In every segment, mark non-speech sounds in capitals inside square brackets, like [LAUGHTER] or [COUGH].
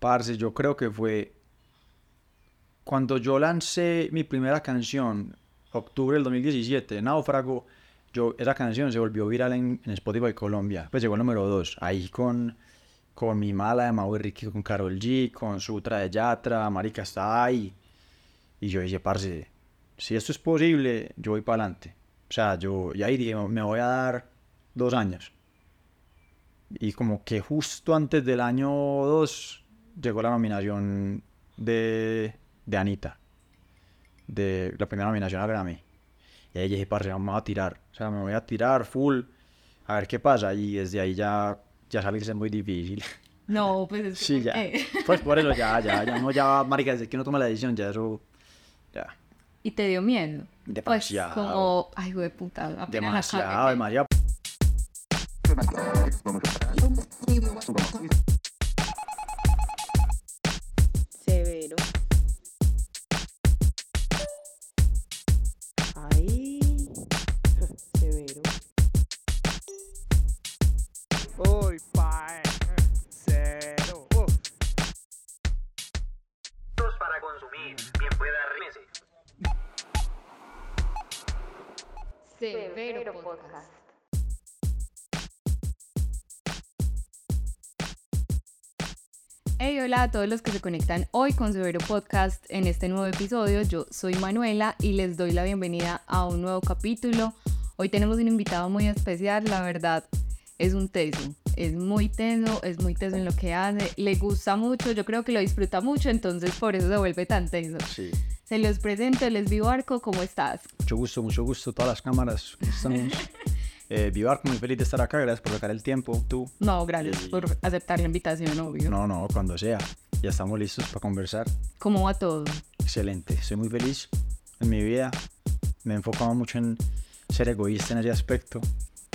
Parce, yo creo que fue cuando yo lancé mi primera canción, octubre del 2017, Náufrago, yo, esa canción se volvió viral en, en Spotify Colombia. Pues llegó al número 2, ahí con, con Mi Mala de Mau Ricky, con Carol G, con Sutra de Yatra, Marica está ahí. Y yo dije, parce, si esto es posible, yo voy para adelante. O sea, yo y ahí dije, me voy a dar dos años. Y como que justo antes del año 2 llegó la nominación de, de Anita. De la primera nominación a Grammy. Y ahí dije, parce, vamos a tirar. O sea, me voy a tirar full. A ver qué pasa. Y desde ahí ya, ya salirse es muy difícil. [LAUGHS] No, pues es que- Sí, ya. eh. [LAUGHS] Pues por eso ya, ya, ya. No, ya, marica, desde que uno toma la decisión, ya eso... Ya. Y te dio miedo. Demasiado. Pues como, ay, güey, puta. Demasiado, demasiado. Podcast. Hey, hola a todos los que se conectan hoy con Severo Podcast en este nuevo episodio. Yo soy Manuela y les doy la bienvenida a un nuevo capítulo. Hoy tenemos un invitado muy especial, la verdad es un teso, es muy teso, es muy teso en lo que hace, le gusta mucho, yo creo que lo disfruta mucho, entonces por eso se vuelve tan teso. Sí. Se los presento, les vivo Arco, ¿cómo estás? Mucho gusto, mucho gusto. Todas las cámaras. ¿cómo Estamos. [LAUGHS] Eh, Vivar, muy feliz de estar acá. Gracias por sacar el tiempo. Tú. No, gracias Sí. por aceptar la invitación, obvio. No, no, cuando sea. Ya estamos listos para conversar. ¿Cómo va todo? Excelente. Soy muy feliz en mi vida. Me he enfocado mucho en ser egoísta en ese aspecto.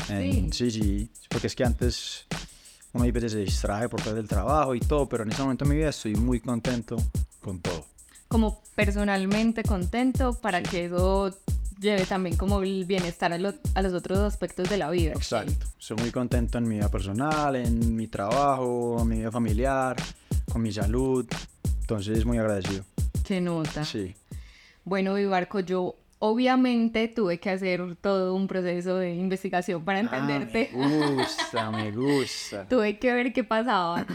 En- sí, sí. Porque es que antes uno a veces se distrae por cosas del trabajo y todo, pero en ese momento de mi vida estoy muy contento con todo. Como personalmente contento para que eso lleve también como el bienestar a, lo- a los otros aspectos de la vida. Exacto. Soy muy contento en mi vida personal, en mi trabajo, en mi vida familiar, con mi salud. Entonces, muy agradecido. Se nota. Sí. Bueno, Vivarco, yo obviamente tuve que hacer todo un proceso de investigación para entenderte. Ah, me gusta, me gusta. [LAUGHS] tuve que ver qué pasaba.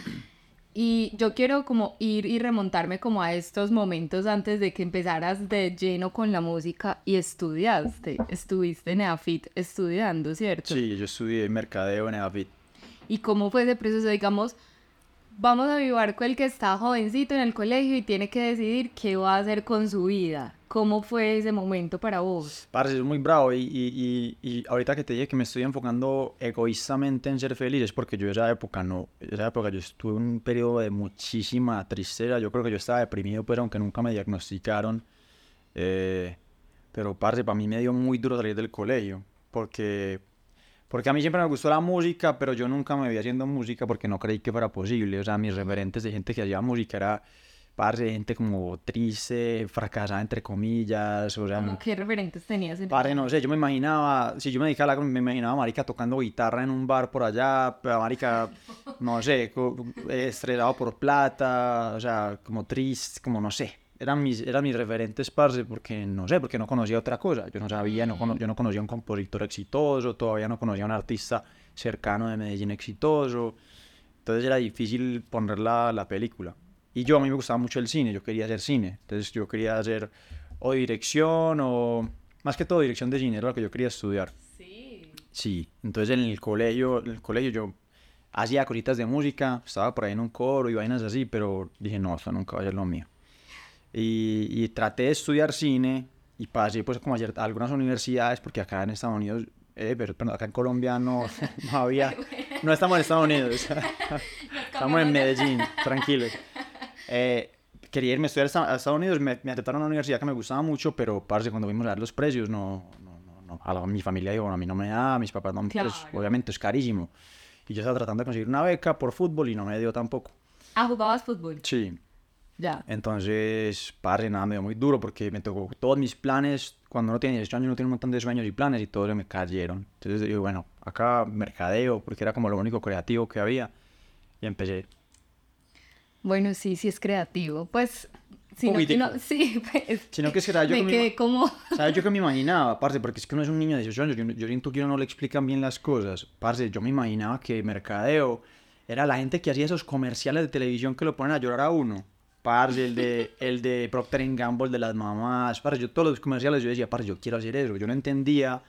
Y yo quiero como ir y remontarme como a estos momentos antes de que empezaras de lleno con la música y estudiaste. Estuviste en EAFIT estudiando, ¿cierto? Sí, yo estudié mercadeo en EAFIT. ¿Y cómo fue ese proceso? Digamos, vamos a vivar con el que está jovencito en el colegio y tiene que decidir qué va a hacer con su vida. ¿Cómo fue ese momento para vos? Parce, es muy bravo y, y, y, y ahorita que te dije que me estoy enfocando egoístamente en ser feliz es porque yo esa época no, esa época yo estuve en un periodo de muchísima tristeza, yo creo que yo estaba deprimido pero aunque nunca me diagnosticaron, eh, pero parce, para mí me dio muy duro salir del colegio porque, porque a mí siempre me gustó la música pero yo nunca me vi haciendo música porque no creí que fuera posible, o sea, mis referentes de gente que hacía música era... Parce, gente como triste, fracasada entre comillas, o sea, ¿Cómo ¿Qué referentes tenías? En... Padre, no sé, yo me imaginaba, si yo me dedicaba a la, me imaginaba a Marica tocando guitarra en un bar por allá, pero Marica, no sé, co- estresado por plata, o sea, como triste, como no sé. Eran mis, eran mis referentes, parce, porque no sé, porque no conocía otra cosa. Yo no sabía, no, cono- yo no conocía un compositor exitoso, todavía no conocía un artista cercano de Medellín exitoso. Entonces era difícil poner la, la película. Y yo, a mí me gustaba mucho el cine, yo quería hacer cine. Entonces yo quería hacer o dirección o... Más que todo dirección de cine era lo que yo quería estudiar. Sí. Sí, entonces en el colegio, en el colegio yo hacía cositas de música, estaba por ahí en un coro y vainas así, pero dije, no, esto nunca va a ser lo mío. Y, y traté de estudiar cine y pasé pues como a cier- a algunas universidades, porque acá en Estados Unidos, eh, pero, perdón, acá en Colombia no, [LAUGHS] no había, no estamos en Estados Unidos, [LAUGHS] [LAUGHS] estamos en Medellín, tranquilos. Eh, quería irme a estudiar a Esta- a Estados Unidos, me, me aceptaron a una universidad que me gustaba mucho, pero parce, cuando vimos a ver los precios, no, no, no, no. A la- mi familia dijo, "Bueno, a mí no me da, mis papás no, pues, Claro. obviamente es carísimo. Y yo estaba tratando de conseguir una beca por fútbol y no me dio tampoco. Ah, jugabas fútbol. Sí, Ya. entonces, parce, nada, me dio muy duro porque me tocó todos mis planes, cuando uno tiene 18 años, uno tiene un montón de sueños y planes y todos se me cayeron. Entonces digo, bueno, acá mercadeo, porque era como lo único creativo que había, y empecé. Bueno, sí, sí es creativo. Pues, sino que no, sí, pues, Sino que que ¿sabes? yo me quedé como... ¿Sabes yo que me [LAUGHS] imaginaba? Parce, porque es que uno es un niño de 18 años, yo, yo siento que uno no le explican bien las cosas. Parce, yo me imaginaba que mercadeo era la gente que hacía esos comerciales de televisión que lo ponen a llorar a uno. Parce, el de, el de Procter Gamble de las mamás. Parce, yo todos los comerciales yo decía, parce, yo quiero hacer eso. Yo no entendía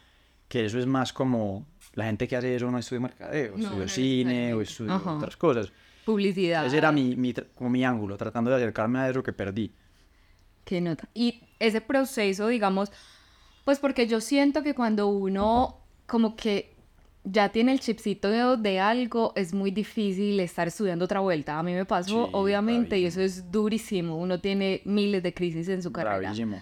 que eso es más como la gente que hace eso no estudia mercadeo, No, estudia no cine o estudia Ajá. otras cosas. Publicidad. Ese era mi, mi, como mi ángulo, tratando de acercarme a eso que perdí. Qué nota. Y ese proceso, digamos, pues porque yo siento que cuando uno como que ya tiene el chipcito de, de algo, es muy difícil estar estudiando otra vuelta. A mí me pasó, Sí, obviamente, y eso es durísimo. Uno tiene miles de crisis en su carrera. Bravísimo.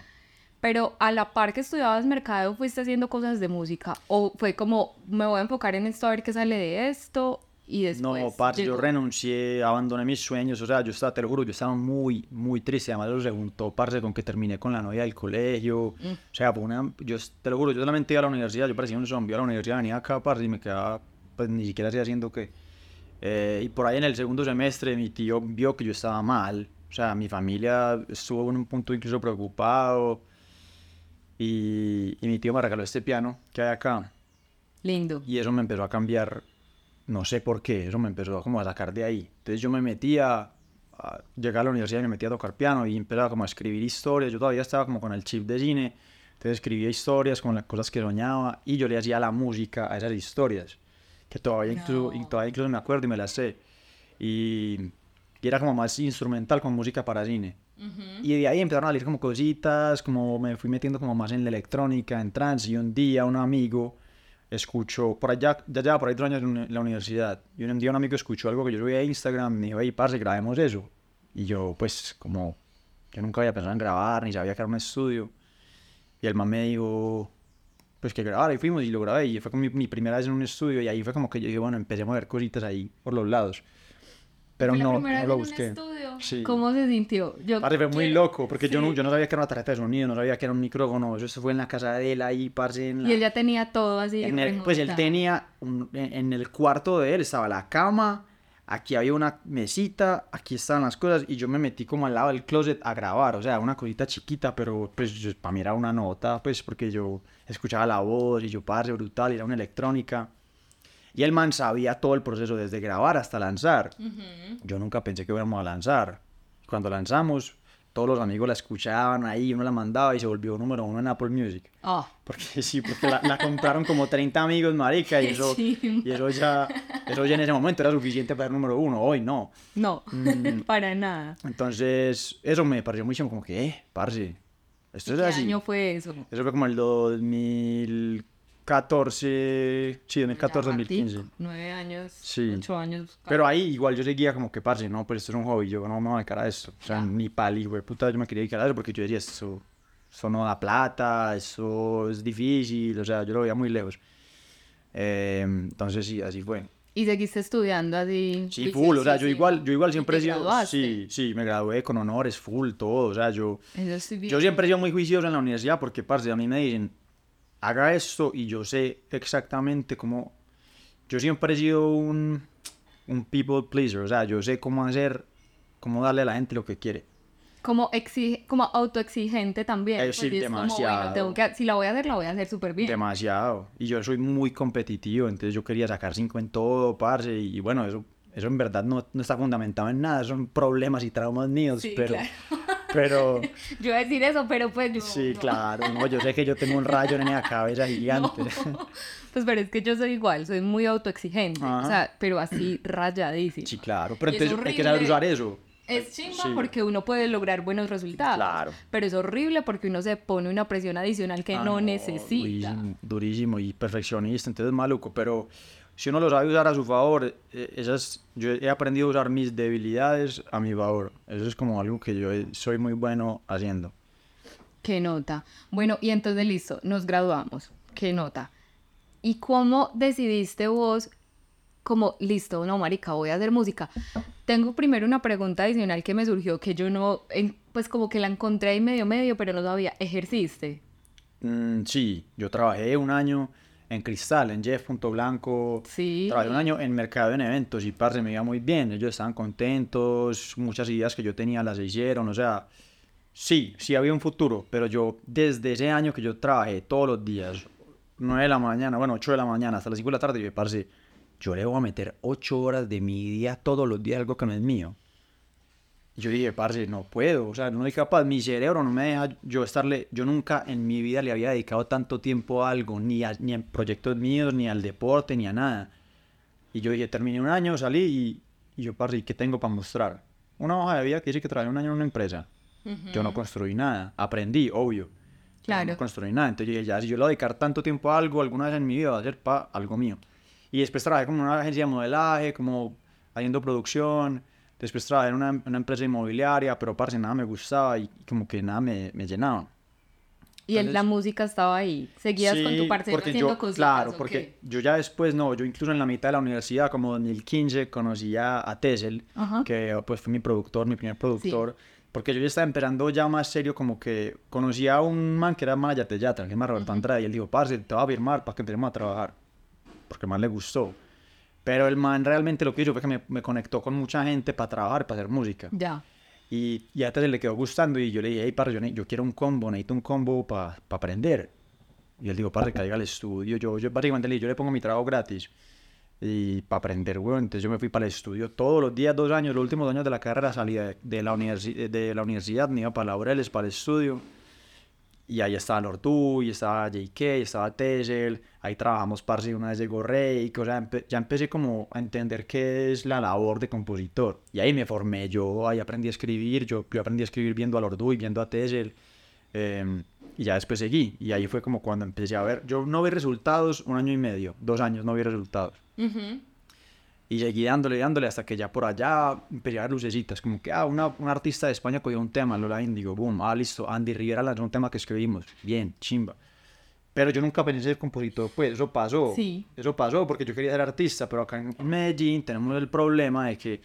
Pero a la par que estudiabas mercado, fuiste haciendo cosas de música. O fue como, me voy a enfocar en esto, a ver qué sale de esto. Y después. No, parce, yo renuncié, abandoné mis sueños, o sea, yo estaba, te lo juro, yo estaba muy, muy triste, además lo se juntó, parce, con que terminé con la novia del colegio, Mm. o sea, una, yo te lo juro, yo solamente iba a la universidad, yo parecía un zombie, a la universidad venía acá, parce, y me quedaba, pues, ni siquiera hacía haciendo qué, Eh, y por ahí en el segundo semestre mi tío vio que yo estaba mal, o sea, mi familia estuvo en un punto incluso preocupado, y, y mi tío me regaló este piano que hay acá, Lindo. y eso me empezó a cambiar, no sé por qué, eso me empezó como a sacar de ahí. Entonces yo me metía, a, llegar a la universidad y me metía a tocar piano y empezaba como a escribir historias. Yo todavía estaba como con el chip de cine, entonces escribía historias con las cosas que soñaba y yo le hacía la música a esas historias, que todavía, incluso, y todavía incluso me acuerdo y me las sé. Y, y era como más instrumental con música para cine. Y de ahí empezaron a salir como cositas, como me fui metiendo como más en la electrónica, en trance, y un día un amigo escuchó, por allá, ya llevaba por ahí tres años en la universidad, y un día un amigo escuchó algo que yo subí a Instagram, me dijo, hey, parce, grabemos eso. Y yo, pues, como, yo nunca había pensado en grabar, ni sabía que era un estudio. Y el man me dijo, pues que grabara, y fuimos y lo grabé, y fue como mi, mi primera vez en un estudio, y ahí fue como que yo dije, bueno, empecemos a ver cositas ahí por los lados. Pero ¿Fue la no, primera no lo vez en un busqué. estudio? Sí. ¿Cómo se sintió? Yo Parce, fue muy quiero- loco, porque yo, no, sí. yo no sabía que era una tarjeta de sonido, no sabía que era un micrófono, eso fue en la casa de él ahí, parce, en la- Y él ya tenía todo así. en el- pues él remontado. tenía, un- en, en el cuarto de él estaba la cama, aquí había una mesita, aquí estaban las cosas, y yo me metí como al lado del closet a grabar, o sea, una cosita chiquita, pero pues para mí era una nota, pues porque yo escuchaba la voz, y yo, parce, brutal, y era una electrónica. Y el man sabía todo el proceso, desde grabar hasta lanzar. Yo nunca pensé que íbamos a lanzar. Cuando lanzamos, todos los amigos la escuchaban ahí, uno la mandaba y se volvió número uno en Apple Music. Ah, Porque [LAUGHS] sí, porque la, la compraron como 30 amigos, marica, y eso, y eso ya, eso ya en ese momento era suficiente para ser número uno, hoy no. no, Mm. [LAUGHS] para nada. Entonces, eso me pareció muy chimo, como que, eh, parce, esto es ¿Qué así. año fue eso? Eso fue como el 2014, sí, 2014, Ya, 2015. Martico, Nueve años, Sí. ocho años. Pero ahí igual yo seguía como que, parce, no, pues esto es un hobby, yo no me voy a dedicar a esto. O sea, ni pali, güey, puta, yo me quería dedicar a eso porque yo decía, esto, esto no da plata, eso es difícil, o sea, yo lo veía muy lejos. Eh, entonces sí, así fue. Y seguiste estudiando así. Sí, full, o sea, yo igual, yo igual siempre he sido, sí, sí, me gradué con honores, full, todo, o sea, yo, Eso yo siempre he sido muy juicioso en la universidad porque, parce, a mí me dicen, haga esto y yo sé exactamente cómo... Yo siempre he sido un, un people pleaser, o sea, yo sé cómo hacer, cómo darle a la gente lo que quiere. Como, exige, como autoexigente también. Eh, sí, porque es como, bueno, demasiado. tengo que- si la voy a hacer, la voy a hacer súper bien. Demasiado. Y yo soy muy competitivo, entonces yo quería sacar cinco en todo, parce, y bueno, eso, eso en verdad no, no está fundamentado en nada, son problemas y traumas míos, Sí, pero... claro. Pero... [LAUGHS] Yo iba a decir eso, pero pues yo. Sí, no. claro, no, yo sé que yo tengo un rayo en la cabeza [LAUGHS] gigante. [LAUGHS] Pues pero es que yo soy igual, soy muy autoexigente. Ajá. O sea, pero así rayadísimo. Sí, claro, pero entonces hay que saber usar eso. Es chimba Sí. porque uno puede lograr buenos resultados. Claro. Pero es horrible porque uno se pone una presión adicional que Ah, no, necesita. durísimo, durísimo y perfeccionista, entonces maluco, pero si uno lo sabe usar a su favor, eh, esas, yo he aprendido a usar mis debilidades a mi favor. Eso es como algo que yo soy muy bueno haciendo. Qué nota. Bueno, y entonces listo, nos graduamos. Qué nota. ¿Y cómo decidiste vos, como, listo, no, marica, voy a hacer música? Tengo primero una pregunta adicional que me surgió, que yo no, pues como que la encontré ahí medio medio, pero no sabía. ¿Ejerciste? Mm, sí, yo trabajé un año en Cristal, en Jeff Punto Blanco. Sí. Trabajé un año en mercado en eventos y parce me iba muy bien. Ellos estaban contentos, muchas ideas que yo tenía las hicieron, o sea, sí, sí había un futuro, pero yo desde ese año que yo trabajé todos los días, 9 de la mañana, bueno, 8 de la mañana hasta las 5 de la tarde, yo parce, yo le voy a meter 8 horas de mi día todos los días, algo que no es mío. Y yo dije, parce, no puedo, o sea, no soy capaz, mi cerebro no me deja yo estarle, yo nunca en mi vida le había dedicado tanto tiempo a algo, ni, a, ni en proyectos míos, ni al deporte, ni a nada. Y yo dije, terminé un año, salí y, y yo, parce, ¿y qué tengo para mostrar? Una hoja de vida que dice que trabajé un año en una empresa. Yo no construí nada, aprendí, obvio. Claro. No construí nada, entonces yo dije, ya, si yo le voy a dedicar tanto tiempo a algo, alguna vez en mi vida va a ser para algo mío. Y después trabajé como en una agencia de modelaje, como haciendo producción. Después trabajé en una, una empresa inmobiliaria, pero parce, nada me gustaba y como que nada me, me llenaba. Y el- la Entonces- música estaba ahí. Seguías con tu Sí, porque haciendo yo, cositas. Claro, ¿o porque qué? yo ya después, no, yo incluso en la mitad de la universidad, como 2015, conocí a, a Tessel, Ajá. que pues fue mi productor, mi primer productor, porque yo ya estaba empezando ya más serio, como que conocí a un man que era manager de Yatra, que se llama Roberto Andrade, y él dijo, parce, te va a firmar para que empecemos a trabajar, porque más le gustó. Pero el man realmente lo que hizo fue que me, me conectó con mucha gente para trabajar, para hacer música. Ya. Y, y a le quedó gustando y yo le dije, hey, parce, yo, yo quiero un combo, necesito un combo para aprender. Y él dijo, parce, caiga al estudio. Yo, yo básicamente le dije, yo le pongo mi trabajo gratis. Y para aprender, weón. Entonces yo me fui para el estudio todos los días, dos años, los últimos dos años de la carrera salí de, de la, universi- de la universidad, me iba para Laureles, para el estudio. Y ahí estaba Lortu, y estaba JK, y estaba Tessel. Ahí trabajamos, parce, una vez llegó Rey. O sea, empe- ya empecé como a entender qué es la labor de compositor. Y ahí me formé yo, ahí aprendí a escribir. Yo, yo aprendí a escribir viendo a Lordu y viendo a Tessel. Eh, y ya después seguí. Y ahí fue como cuando empecé a ver. Yo no vi resultados un año y medio, dos años no vi resultados. Ujú. Y seguí dándole, dándole hasta que ya por allá empecé a ver lucecitas. Como que, ah, una, un artista de España cogió un tema, Lola Indigo, boom, ah, listo. Andy Rivera lanzó un tema que escribimos. Bien, chimba. Pero yo nunca pensé ser compositor, pues eso pasó. Sí. Eso pasó porque yo quería ser artista, pero acá en Medellín tenemos el problema de que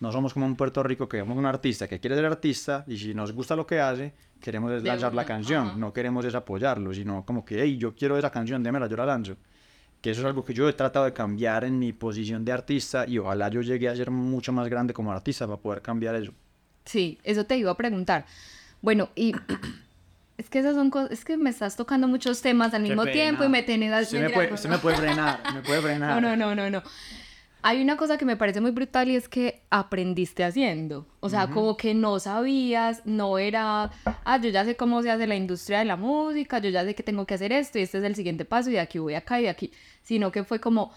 no somos como en Puerto Rico que vemos un artista que quiere ser artista y si nos gusta lo que hace, queremos lanzar la canción, ajá. no queremos es apoyarlo, sino como que, hey, yo quiero esa canción, démela, yo la lanzo. Que eso es algo que yo he tratado de cambiar en mi posición de artista y ojalá yo llegue a ser mucho más grande como artista para poder cambiar eso. Sí, eso te iba a preguntar. Bueno, y [CLEARS THROAT] es que esas son cosas, es que me estás tocando muchos temas al mismo tiempo y me tienes... Usted me, puede, usted me puede frenar, me puede [LAUGHS] frenar. No, no, no, no, no. Hay una cosa que me parece muy brutal y es que aprendiste haciendo. O sea, como que no sabías, no era, ah, yo ya sé cómo se hace la industria de la música, yo ya sé que tengo que hacer esto y este es el siguiente paso y de aquí voy acá y de aquí. Sino que fue como,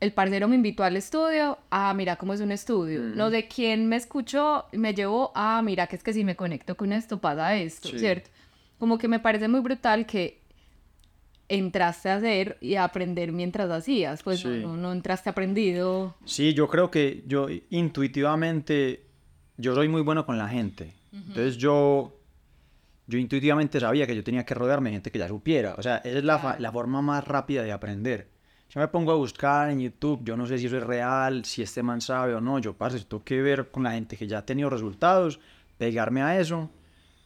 el parcero me invitó al estudio, ah, mira cómo es un estudio. No de quién me escuchó, me llevó, ah, mira que es que si me conecto con esto pasa esto, Sí. ¿cierto? Como que me parece muy brutal que entraste a hacer y a aprender mientras hacías, pues Sí. no, no entraste aprendido. Sí, yo creo que yo intuitivamente, yo soy muy bueno con la gente. Entonces yo, yo intuitivamente sabía que yo tenía que rodearme de gente que ya supiera. O sea, esa es la, fa- la forma más rápida de aprender. Yo me pongo a buscar en YouTube, yo no sé si eso es real, si este man sabe o no. Yo, parce, tengo que ver con la gente que ya ha tenido resultados, pegarme a eso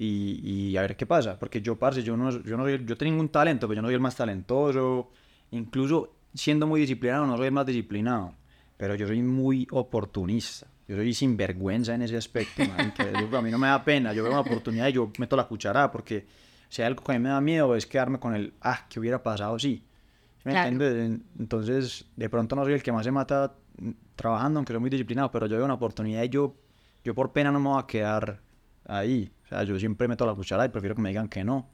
y, y a ver qué pasa. Porque yo, parce, yo no, yo no soy, yo tengo ningún talento, pero yo no soy el más talentoso. Incluso siendo muy disciplinado, no soy el más disciplinado. Pero yo soy muy oportunista. Yo soy sinvergüenza en ese aspecto, man, que [LAUGHS] yo- a mí no me da pena. Yo veo una oportunidad y yo meto la cuchara porque si hay algo que a mí me da miedo es quedarme con el, ah, ¿qué hubiera pasado? Sí. ¿Sí ¿Me Claro. entiendes? Entonces, de pronto no soy el que más se mata mm, trabajando, aunque soy muy disciplinado, pero yo veo una oportunidad y yo, yo por pena no me voy a quedar ahí. O sea, yo siempre meto la cuchara y prefiero que me digan que no.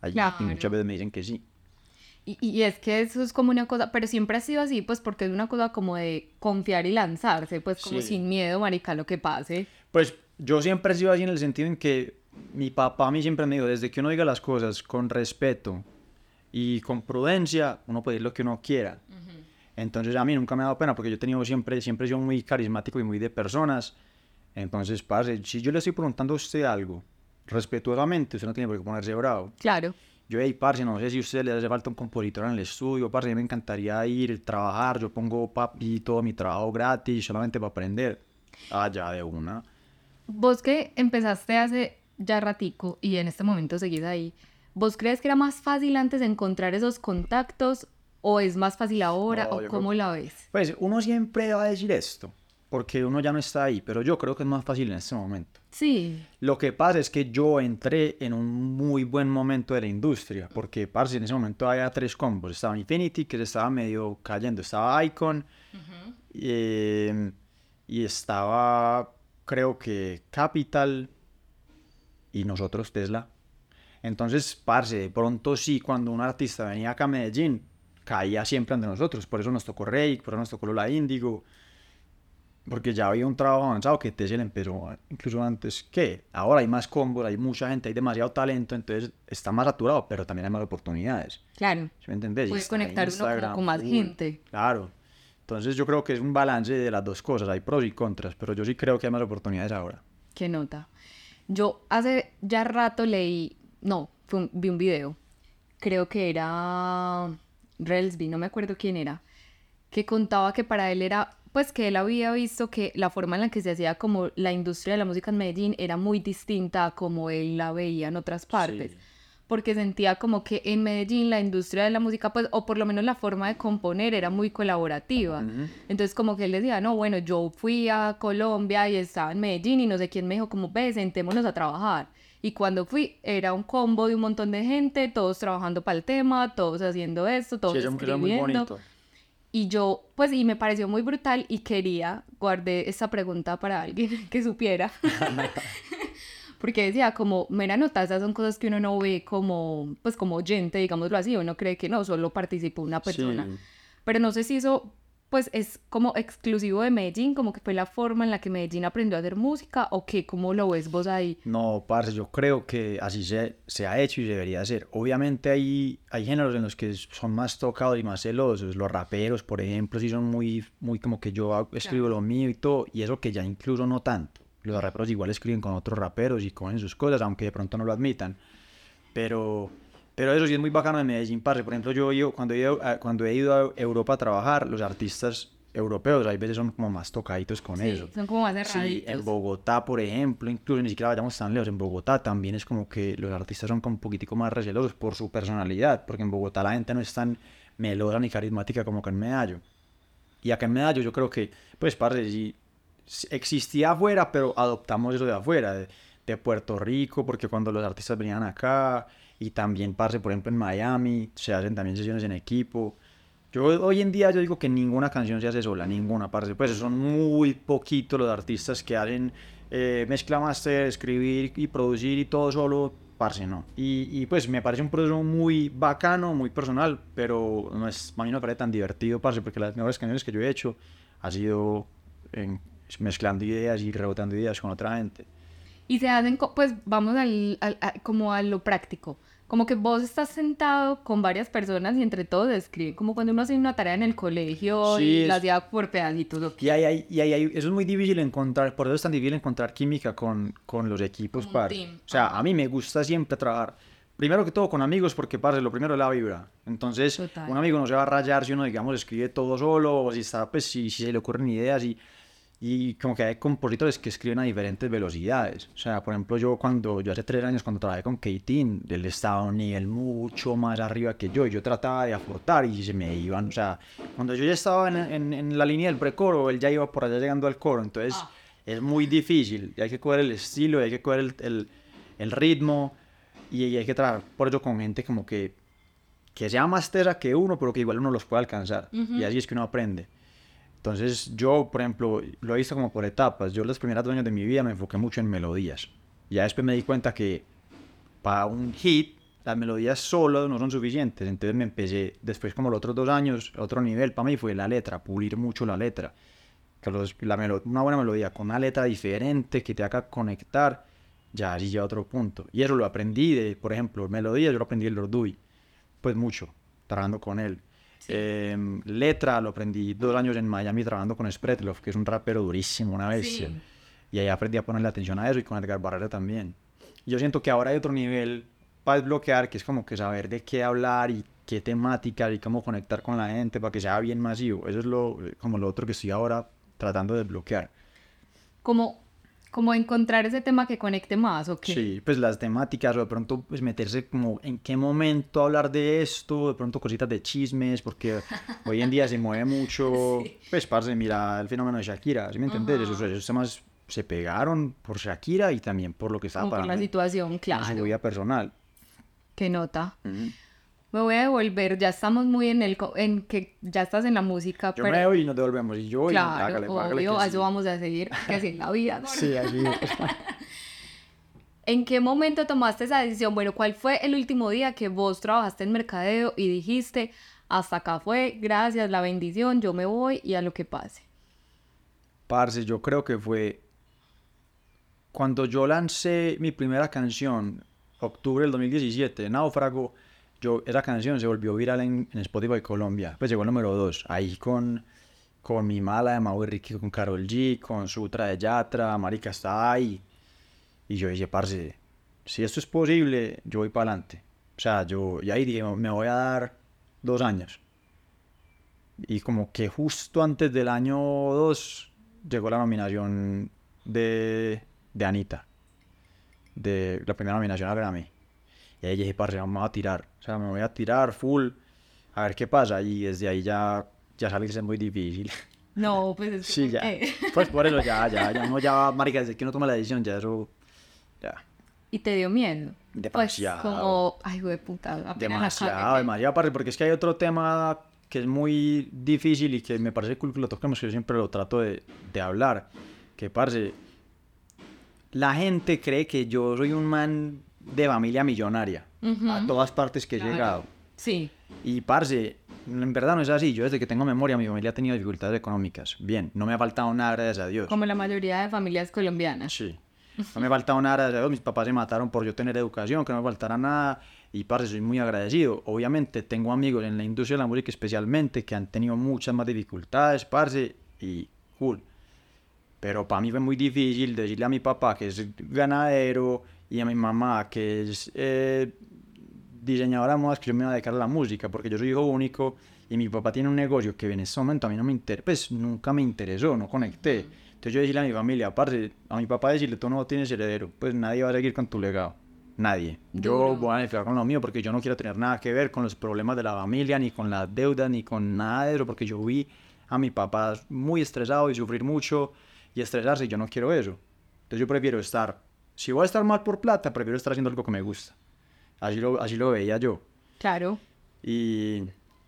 Ahí, Claro. Y muchas veces me dicen que sí. Y, y es que eso es como una cosa, pero siempre ha sido así, pues porque es una cosa como de confiar y lanzarse, pues como Sí. sin miedo, marica, lo que pase. Pues yo siempre he sido así en el sentido en que mi papá a mí siempre me dijo, desde que uno diga las cosas con respeto y con prudencia, uno puede decir lo que uno quiera. Entonces a mí nunca me ha dado pena porque yo he tenido siempre, siempre he sido muy carismático y muy de personas. Entonces, parce, si yo le estoy preguntando a usted algo, respetuosamente, usted no tiene por qué ponerse bravo. Claro. Yo, hey, parce, no sé si a usted le hace falta un compositor en el estudio, parce, a mí me encantaría ir, trabajar, yo pongo papi todo mi trabajo gratis, solamente para aprender. Ah, ya, de una. Vos que empezaste hace ya ratico y en este momento seguís ahí, ¿vos crees que era más fácil antes encontrar esos contactos ¿O es más fácil ahora? No, ¿O cómo creo- la ves? Pues uno siempre va a decir esto, porque uno ya no está ahí, pero yo creo que es más fácil en este momento. Sí, Lo que pasa es que yo entré en un muy buen momento de la industria, porque, parce, en ese momento había tres combos. Estaba Infinity, que se estaba medio cayendo. Estaba Icon, eh, y estaba, creo que, Capital, y nosotros, Tesla. Entonces, parce, de pronto sí, cuando un artista venía acá a Medellín, caía siempre ante nosotros. Por eso nos tocó Rake, por eso nos tocó Lola Índigo. Porque ya había un trabajo avanzado que Tesla empezó incluso antes que. Ahora hay más combos, hay mucha gente, hay demasiado talento, entonces está más saturado, pero también hay más oportunidades. claro. ¿Sí me entendés? Y Puede está conectar uno con más gente. Claro. Entonces yo creo que es un balance de las dos cosas, hay pros y contras, pero yo sí creo que hay más oportunidades ahora. Qué nota. Yo hace ya rato leí, no, fue un- vi un video. Creo que era Relsby, no me acuerdo quién era, que contaba que para él era, pues que él había visto que la forma en la que se hacía como la industria de la música en Medellín era muy distinta a como él la veía en otras partes. Sí. Porque sentía como que en Medellín la industria de la música, pues, o por lo menos la forma de componer era muy colaborativa. Entonces como que él decía, no, bueno, yo fui a Colombia y estaba en Medellín y no sé quién me dijo como, ve, sentémonos a trabajar. Y cuando fui, era un combo de un montón de gente, todos trabajando para el tema, todos haciendo esto, todos Sí, eso era muy escribiendo. bonito. Y yo, pues, y me pareció muy brutal y quería, guardé esta pregunta para alguien [LAUGHS] que supiera. [LAUGHS] Porque decía, como, mera nota, esas son cosas que uno no ve como, pues, como oyente, digámoslo así, uno cree que no, solo participó una persona. Sí. Pero no sé si eso, pues, es como exclusivo de Medellín, como que fue la forma en la que Medellín aprendió a hacer música, o qué, cómo lo ves vos ahí. No, parce, yo creo que así se, se ha hecho y debería ser. Obviamente hay, hay géneros en los que son más tocados y más celosos. Los raperos, por ejemplo, sí son muy, muy como que yo escribo lo mío y todo, y eso que ya incluso no tanto. Los raperos igual escriben con otros raperos y cogen sus cosas, aunque de pronto no lo admitan. Pero, pero eso sí es muy bacano de Medellín, parce. Por ejemplo, yo, yo cuando, he ido a, cuando he ido a Europa a trabajar, los artistas europeos a veces son como más tocaditos con Sí, eso. son como más Sí, cerraditos. en Bogotá, por ejemplo, incluso ni siquiera vayamos tan lejos, en Bogotá también es como que los artistas son como un poquitico más recelosos por su personalidad, porque en Bogotá la gente no es tan melosa ni carismática como que en Medallo. Y acá en Medallo yo creo que, pues, parce, sí, sí existía afuera, pero adoptamos eso de afuera, de, de Puerto Rico, porque cuando los artistas venían acá, y también, parce, por ejemplo, en Miami, se hacen también sesiones en equipo. Yo hoy en día yo digo que ninguna canción se hace sola, ninguna, parce. Pues son muy poquitos los artistas que hacen eh, mezcla master, escribir y producir y todo solo, parce, no. Y, y, pues me parece un proceso muy bacano, muy personal, pero no es, a mí no me parece tan divertido, parce, porque las mejores canciones que yo he hecho ha sido en- mezclando ideas y rebotando ideas con otra gente. Y se hacen, pues vamos al, al- a- como a lo práctico. Como que vos estás sentado con varias personas y entre todos escriben, como cuando uno hace una tarea en el colegio Sí, y es- la hacía por pedacitos. Y ahí, hay- y ahí hay- eso es muy difícil encontrar, por eso es tan difícil encontrar química con, con los equipos, team, O sea, a mí me gusta siempre trabajar, primero que todo con amigos, porque, parce, lo primero es la vibra. Entonces, Total. un amigo no se va a rayar si uno, digamos, escribe todo solo, o si está, pues, si, si se le ocurren ideas y... Y como que hay compositores que escriben a diferentes velocidades. O sea, por ejemplo, yo cuando, yo hace tres años cuando trabajé con Keitin, él estaba a un nivel mucho más arriba que yo. y Yo trataba de aportar y se me iban. O sea, cuando yo ya estaba en, en, en la línea del precoro, él ya iba por allá llegando al coro. Entonces, Ah. es muy difícil. Y hay que coger el estilo, y hay que coger el, el, el ritmo. Y, y hay que trabajar por ello con gente como que, que sea más tesa que uno, pero que igual uno los pueda alcanzar. Y así es que uno aprende. Entonces yo, por ejemplo, lo he visto como por etapas. Yo los primeros años de mi vida me enfoqué mucho en melodías. Ya después me di cuenta que para un hit las melodías solo no son suficientes. Entonces me empecé, después como los otros dos años, otro nivel para mí fue la letra, pulir mucho la letra. Que los- la una buena melodía con una letra diferente que te haga conectar, ya allí ya otro punto. Y eso lo aprendí de, por ejemplo, melodías, yo lo aprendí de Lord Dewey, pues mucho, trabajando con él. Em, letra lo aprendí dos años en Miami trabajando con Spretlov, que es un rapero durísimo, una bestia. Sí. Y ahí aprendí a ponerle atención a eso y con Edgar Barrera también. Y yo siento que ahora hay otro nivel para desbloquear, que es como que saber de qué hablar y qué temática y cómo conectar con la gente para que sea bien masivo. Eso es lo, como lo otro que estoy ahora tratando de desbloquear. Como como encontrar ese tema que conecte más, ¿o qué? Sí, pues las temáticas, o de pronto pues meterse como en qué momento hablar de esto, de pronto cositas de chismes, porque hoy en día se mueve mucho, [LAUGHS] pues parce, mira el fenómeno de Shakira, ¿sí me entendés? Esos, esos temas se pegaron por Shakira y también por lo que estaba Como por la situación, en claro. su vida personal. ¿Qué nota? Ujú. Me voy a devolver, ya estamos muy en el, co- en que ya estás en la música, Yo pero me voy y nos devolvemos, y yo, y claro, hágale, hágale obvio, a eso sí. vamos a seguir, que así es la vida. ¿no? Sí, así. [LAUGHS] ¿En qué momento tomaste esa decisión? Bueno, ¿cuál fue el último día que vos trabajaste en mercadeo y dijiste, hasta acá fue, gracias, la bendición, yo me voy y a lo que pase? Parce, yo creo que fue cuando yo lancé mi primera canción, octubre del 2017, Náufrago, yo, esa canción se volvió viral en, Spotify Colombia, pues llegó al número 2, ahí con, con Mi Mala de Mau y Ricky, con Karol G, con Sutra de Yatra, Marica está ahí, y yo dije, parce, si esto es posible, yo voy para adelante, o sea, yo, y ahí dije, me voy a dar dos años, y como que justo antes del año 2 llegó la nominación de, de Anita. De la primera nominación a Grammy. Y ahí dije, parce, vamos a tirar. O sea, me voy a tirar full. A ver qué pasa. Y desde ahí ya, ya salirse es muy difícil. No, pues es [LAUGHS] que- Sí, ya. eh. [LAUGHS] Pues por eso ya, ya, ya no, ya, marica, desde que uno toma la decisión, ya eso, ya. ¿Y te dio miedo? Pues Demasiado. como, ay, güey, puta, Demasiado, demasiado, parce, porque es que hay otro tema que es muy difícil y que me parece cool que lo toquemos, que yo siempre lo trato de, de hablar. Que, parce, la gente cree que yo soy un man de familia millonaria a todas partes que he Claro. llegado. Sí, Y, parce, en verdad no es así. Yo desde que tengo memoria, mi familia ha tenido dificultades económicas. Bien, no me ha faltado nada, gracias a Dios. como la mayoría de familias colombianas. Sí. No me ha faltado nada, gracias a Dios. Mis papás se mataron por yo tener educación, que no me faltara nada. Y, parce, soy muy agradecido. Obviamente, tengo amigos en la industria de la música especialmente que han tenido muchas más dificultades, parce, y cool. Pero para mí fue muy difícil decirle a mi papá que es ganadero y a mi mamá que es eh, diseñadora de modas que yo me iba a dedicar a la música porque yo soy hijo único y mi papá tiene un negocio que en ese momento a mí no me interesa, pues nunca me interesó, no conecté. Entonces yo decirle a mi familia, aparte, a mi papá decirle, tú no tienes heredero, pues nadie va a seguir con tu legado. Nadie. Yo voy a beneficiar con lo mío porque yo no quiero tener nada que ver con los problemas de la familia, ni con las deudas, ni con nada de eso, porque yo vi a mi papá muy estresado y sufrir mucho y estresarse y yo no quiero eso. Entonces yo prefiero estar, si voy a estar mal por plata, prefiero estar haciendo algo que me gusta. Así lo, así lo veía yo. Claro. Y,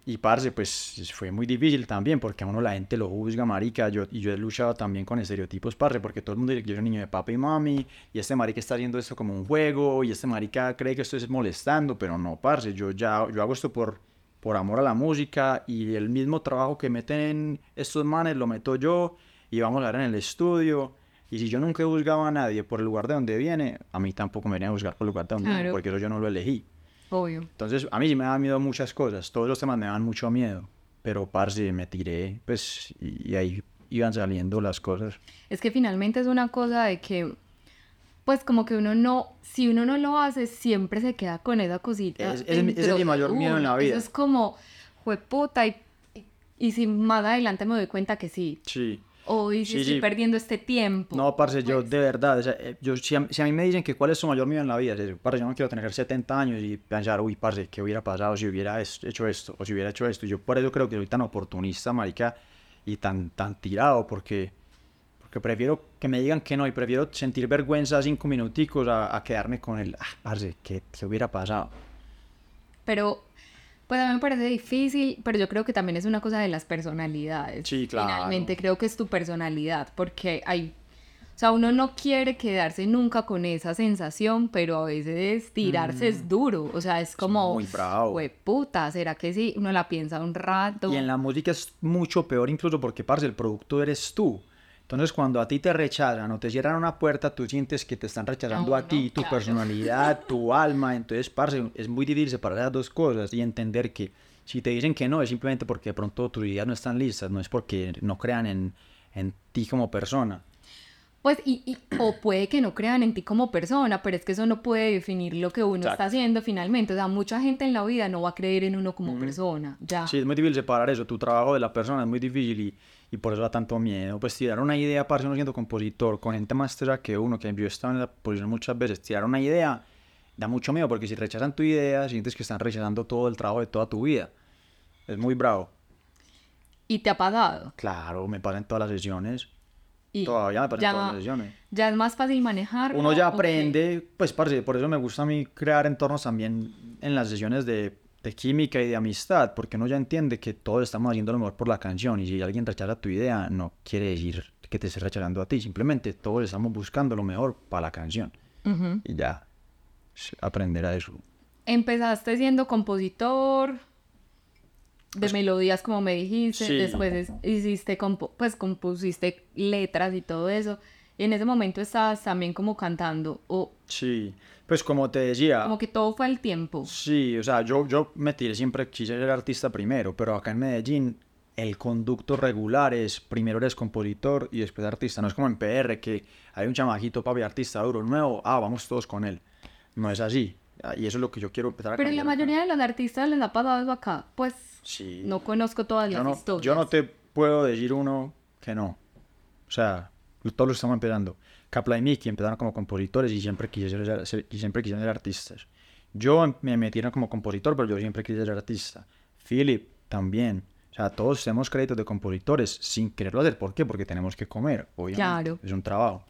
y parce, pues fue muy difícil también porque a uno la gente lo juzga, marica. Yo, y yo he luchado también con estereotipos, parce, porque todo el mundo dice que yo soy un niño de papá y mami. Y este marica está haciendo esto como un juego. Y este marica cree que esto es molestando. Pero no, parce, yo ya yo hago esto por, por amor a la música. Y el mismo trabajo que meten estos manes lo meto yo. Y vamos a ver en el estudio. Y si yo nunca he juzgado a nadie por el lugar de donde viene, a mí tampoco me viene a juzgar por el lugar de donde viene, Claro. porque eso yo no lo elegí. Obvio. Entonces, a mí sí me da miedo muchas cosas. Todos los temas me dan mucho miedo. Pero, parce, me tiré, pues, y, y ahí iban saliendo las cosas. Es que finalmente es una cosa de que, pues como que uno no, si uno no lo hace, siempre se queda con esa cosita. Es- es es mi mayor miedo en la vida. Eso es como, jueputa, y, y, y si más adelante me doy cuenta que sí. Sí. O y si Sí, estoy sí. perdiendo este tiempo. No, parce, yo pues. de verdad, o sea, eh, yo, si, a, si a mí me dicen que cuál es su mayor miedo en la vida, es parce, yo no quiero tener 70 años y pensar, uy, parce, ¿qué hubiera pasado si hubiera hecho esto o si hubiera hecho esto? Yo por eso creo que soy tan oportunista, marica, y tan, tan tirado, porque, porque prefiero que me digan que no y prefiero sentir vergüenza cinco minuticos a, a quedarme con el, ah, parce, ¿qué, qué hubiera pasado? Pero, pues a mí me parece difícil, pero yo creo que también es una cosa de las personalidades. Sí, claro. Finalmente creo que es tu personalidad, porque hay, o sea, uno no quiere quedarse nunca con esa sensación, pero a veces tirarse es duro, o sea, es como, Mm. muy bravo. puta, ¿será que sí? Uno la piensa un rato. Y en la música es mucho peor incluso porque, parce, el producto eres tú. Entonces, cuando a ti te rechazan o te cierran una puerta, tú sientes que te están rechazando No, a ti, no, tu claro. personalidad, tu [LAUGHS] alma. Entonces, parce, es muy difícil separar las dos cosas y entender que si te dicen que no, es simplemente porque de pronto tus ideas no están listas, no es porque no crean en, en ti como persona. Pues, y, y- o puede que no crean en ti como persona, pero es que eso no puede definir lo que uno Exacto. está haciendo finalmente. O sea, mucha gente en la vida no va a creer en uno como persona, ya. Sí, es muy difícil separar eso. Tu trabajo de la persona es muy difícil y, y por eso da tanto miedo. Pues tirar una idea, parce, uno siendo compositor, con gente más tesa que uno, que yo he estado en la posición muchas veces, tirar una idea da mucho miedo porque si rechazan tu idea, sientes que están rechazando todo el trabajo de toda tu vida. Es muy bravo. ¿Y te ha pagado? Claro, me pasan todas las sesiones. Y Todavía me pasan ya, todas las sesiones. ya es más fácil manejar. Uno ya aprende, pues parce, por eso me gusta a mí crear entornos también en las sesiones de, de química y de amistad, porque uno ya entiende que todos estamos haciendo lo mejor por la canción y si alguien rechaza tu idea, no quiere decir que te esté rechazando a ti, simplemente todos estamos buscando lo mejor para la canción y ya aprender a eso. Empezaste siendo compositor de melodías, como me dijiste. Sí. Después es- hiciste, compo- pues compusiste letras y todo eso. Y en ese momento estabas también como cantando. O Sí, pues como te decía, como que todo fue al tiempo. Sí, o sea, yo, yo me tiré siempre, quise ser artista primero, pero acá en Medellín el conducto regular es primero eres compositor y después artista. No es como en PR que hay un chamajito, papi, artista duro, nuevo, ah, vamos todos con él. No es así. Ah, Y eso es lo que yo quiero empezar a Pero la cambiar acá. mayoría de los artistas les ha pasado acá. Pues Sí. no conozco todas yo las no, historias. yo no te puedo decir uno que no. O sea, todos los estamos empezando. Capla y Miki empezaron como compositores y siempre quisieron ser, y siempre quisieron ser artistas. Yo em- me metieron como compositor, pero yo siempre quise ser artista. Philip también. O sea, todos tenemos créditos de compositores sin quererlo hacer. ¿Por qué? Porque tenemos que comer, obviamente. Claro. Es un trabajo.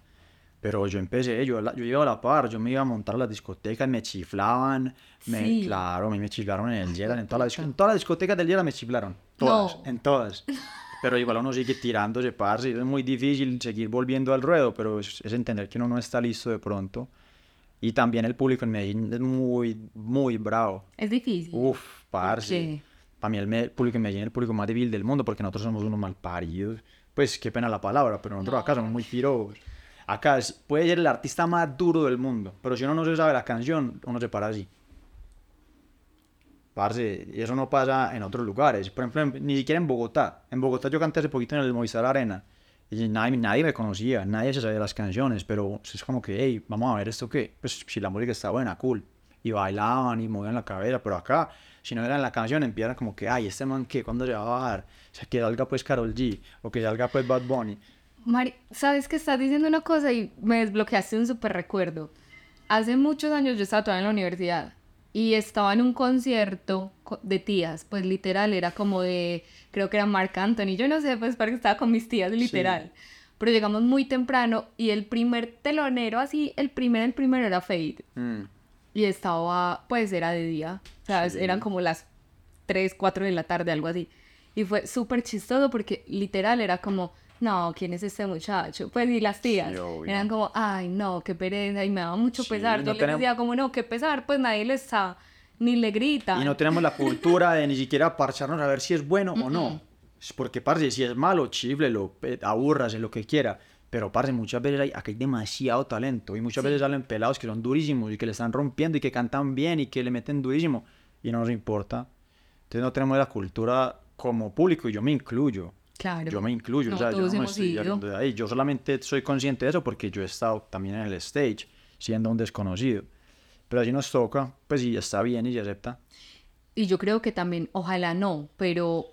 Pero yo empecé, yo, la- yo iba a la par, yo me iba a montar a las discotecas, me chiflaban, me, Sí. claro, a mí me chiflaron en el Yera, en todas las, disco- en todas las discotecas del Yera me chiflaron, todas, No. en todas. [LAUGHS] Pero igual uno sigue tirándose, parce, es muy difícil seguir volviendo al ruedo, pero es, es entender que uno no está listo de pronto. Y también el público en Medellín es muy, muy bravo. Es difícil. Uf, parce. Para mí el, me- público en Medellín es el público más débil del mundo porque nosotros somos unos malparidos. Pues qué pena la palabra, pero nosotros acá somos muy pirobos. Acá es- puede ser el artista más duro del mundo, pero si uno no se sabe la canción, uno se para así. Parce, y eso no pasa en otros lugares. Por ejemplo, en- ni siquiera en Bogotá. En Bogotá yo canté hace poquito en el Movistar Arena. Y nadie, nadie me conocía, nadie se sabía las canciones, pero es como que, hey, vamos a ver esto qué. Pues si la música está buena, cool. Y bailaban y movían la cabeza, pero acá, si no era en la canción, empiezan como que, ay, este man qué, ¿cuándo se va a bajar? O sea, que salga pues Karol G, o que salga pues Bad Bunny. Mari, sabes que estás diciendo una cosa y me desbloqueaste un súper recuerdo. Hace muchos años yo estaba todavía en la universidad y estaba en un concierto co- de tías, pues literal, era como de, creo que era Marc Anthony, yo no sé, pues porque estaba con mis tías, literal. Pero llegamos muy temprano y el primer telonero, así, el primer, el primero era Fade. Mm. Y estaba, pues era de día, o sea, Sí. eran como las 3, 4 de la tarde, algo así. Y fue súper chistoso porque literal era como, no, ¿quién es este muchacho? Pues y las tías Sí, eran como, ay, no, qué pereza, y me daba mucho Sí, pesar. Yo no les tenemos- decía como, no, qué pesar, pues nadie le está, ni le grita. Y no tenemos la cultura de ni siquiera parcharnos a ver si es bueno o no. Es porque, parce, si es malo, chiflelo, abúrrase, lo que quiera. Pero, parce, muchas veces hay, acá hay demasiado talento. Y muchas veces salen pelados que son durísimos y que le están rompiendo y que cantan bien y que le meten durísimo. Y no nos importa. Entonces no tenemos la cultura como público y yo me incluyo. Claro. Yo me incluyo, No, o sea, yo no me estoy de ahí. Yo solamente soy consciente de eso porque yo he estado también en el stage, siendo un desconocido. Pero así nos toca, pues sí, está bien y se acepta. Y yo creo que también, ojalá no, pero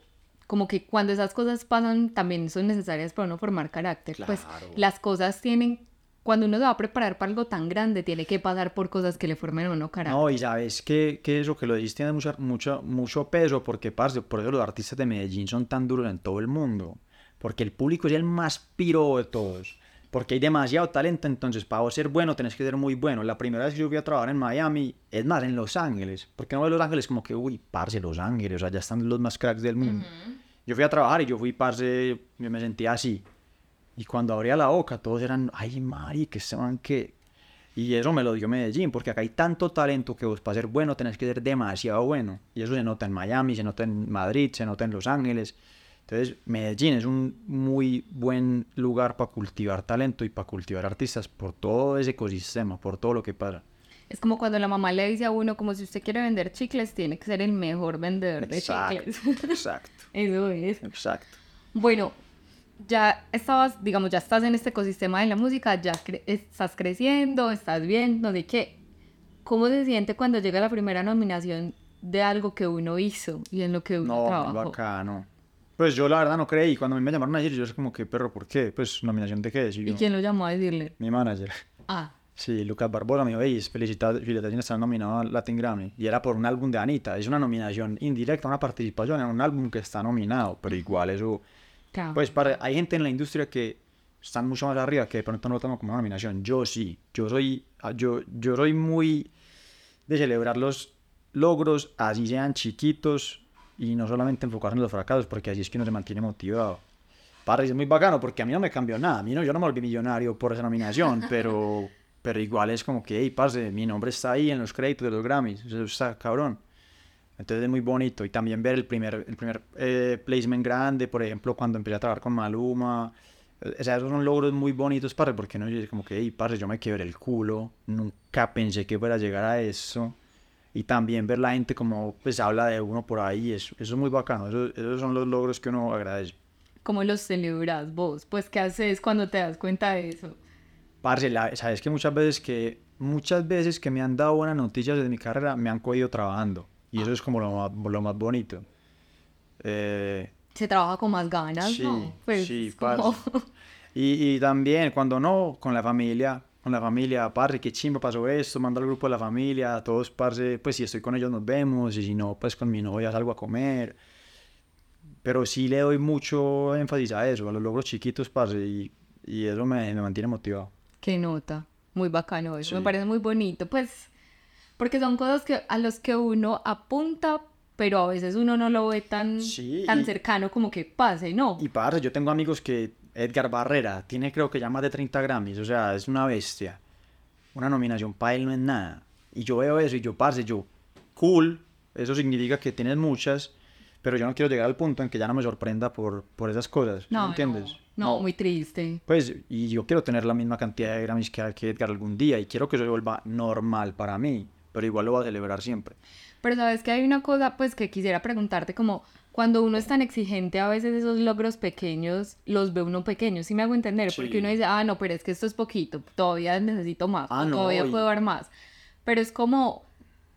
como que cuando esas cosas pasan también son necesarias para uno formar carácter. Pues Claro. las cosas tienen, cuando uno se va a preparar para algo tan grande, tiene que pasar por cosas que le formen uno carácter. No, y sabes que, que eso que lo dijiste tiene mucha, mucho, mucho peso porque, parce, por eso los artistas de Medellín son tan duros en todo el mundo. Porque el público es el más piro de todos. Porque hay demasiado talento, entonces para vos ser bueno tenés que ser muy bueno. La primera vez que yo fui a trabajar en Miami, es más, en Los Ángeles. Porque no ves Los Ángeles como que, uy, parce, Los Ángeles, o sea, ya están los más cracks del mundo. Yo fui a trabajar y yo fui, parce, yo me sentía así. Y cuando abría la boca, todos eran, ay, Mari, que se van que... Y eso me lo dio Medellín, porque acá hay tanto talento que vos para ser bueno tenés que ser demasiado bueno. Y eso se nota en Miami, se nota en Madrid, se nota en Los Ángeles. Entonces, Medellín es un muy buen lugar para cultivar talento y para cultivar artistas por todo ese ecosistema, por todo lo que pasa. Es como cuando la mamá le dice a uno, como si usted quiere vender chicles, tiene que ser el mejor vendedor de Exacto, chicles. [LAUGHS] exacto, Eso es. exacto. Bueno, ya estabas, digamos, ya estás en este ecosistema de la música, ya cre- estás creciendo, estás bien, no sé qué. ¿Cómo se siente cuando llega la primera nominación de algo que uno hizo y en lo que uno No, trabajó? bacano. Pues yo la verdad no creí. Cuando a mí me llamaron a decir, yo es como que, perro, ¿por qué? Pues, ¿nominación de qué? Sí, ¿Y yo, quién lo llamó a decirle? Mi manager. Ah, Sí, Lucas Barbosa me dijo, hey, felicitaciones, están nominado al Latin Grammy. Y era por un álbum de Anita. Es una nominación indirecta, una participación en un álbum que está nominado. Pero igual eso... claro. Pues para, hay gente en la industria que están mucho más arriba que de pronto no lo toman como una nominación. Yo sí. Yo soy, ah, yo, yo soy muy de celebrar los logros, así sean chiquitos, y no solamente enfocarse en los fracasos, porque así es que uno se mantiene motivado. Para es muy bacano, porque a mí no me cambió nada. A mí no, yo no me volví millonario por esa nominación, [LAUGHS] pero, pero igual es como que, hey, parce, mi nombre está ahí en los créditos de los Grammys. Eso está cabrón. Entonces es muy bonito. Y también ver el primer, el primer eh, placement grande, por ejemplo, cuando empecé a trabajar con Maluma. O sea, esos son logros muy bonitos, parce, porque no es como que, hey, parce, yo me quebré el culo. Nunca pensé que fuera a llegar a eso. Y también ver la gente como, pues, habla de uno por ahí. Eso, eso es muy bacano. Eso- esos son los logros que uno agradece. ¿Cómo los celebras vos? Pues, ¿qué haces cuando te das cuenta de eso? Parce, la- sabes que muchas veces que muchas veces que me han dado buenas noticias de mi carrera me han cogido trabajando y eso es como lo más, lo más bonito. Eh, Se trabaja con más ganas, sí, ¿no? Pues, sí, como-. Y, y también cuando no, con la familia, con la familia, parce, qué chimba pasó esto, mando al grupo de la familia, todos, parce, pues si estoy con ellos nos vemos y si no, pues con mi novia salgo a comer. Pero sí le doy mucho énfasis a eso, a los logros chiquitos, parce, y, y eso me, me mantiene motivado. Qué nota. Muy bacano eso. Me Sí. parece muy bonito. Pues, porque son cosas que, a los que uno apunta, pero a veces uno no lo ve tan, Sí, tan y- cercano como que pase, ¿no? Y parce, yo tengo amigos que Edgar Barrera tiene creo que ya más de 30 Grammys, o sea, es una bestia. Una nominación para él no es nada. Y yo veo eso y yo, parce, yo, cool, eso significa que tienes muchas, pero yo no quiero llegar al punto en que ya no me sorprenda por, por esas cosas, ¿sí no, ¿me entiendes? No, no, muy triste. Pues, y yo quiero tener la misma cantidad de Grammys que, que Edgar algún día y quiero que eso se vuelva normal para mí, pero igual lo voy a celebrar siempre. Pero sabes que hay una cosa, pues, que quisiera preguntarte, como cuando uno es tan exigente, a veces esos logros pequeños los ve uno pequeños, ¿sí me hago entender? Porque Sí. uno dice, ah, no, pero es que esto es poquito, todavía necesito más, Ah, no, todavía y- puedo dar más. Pero es como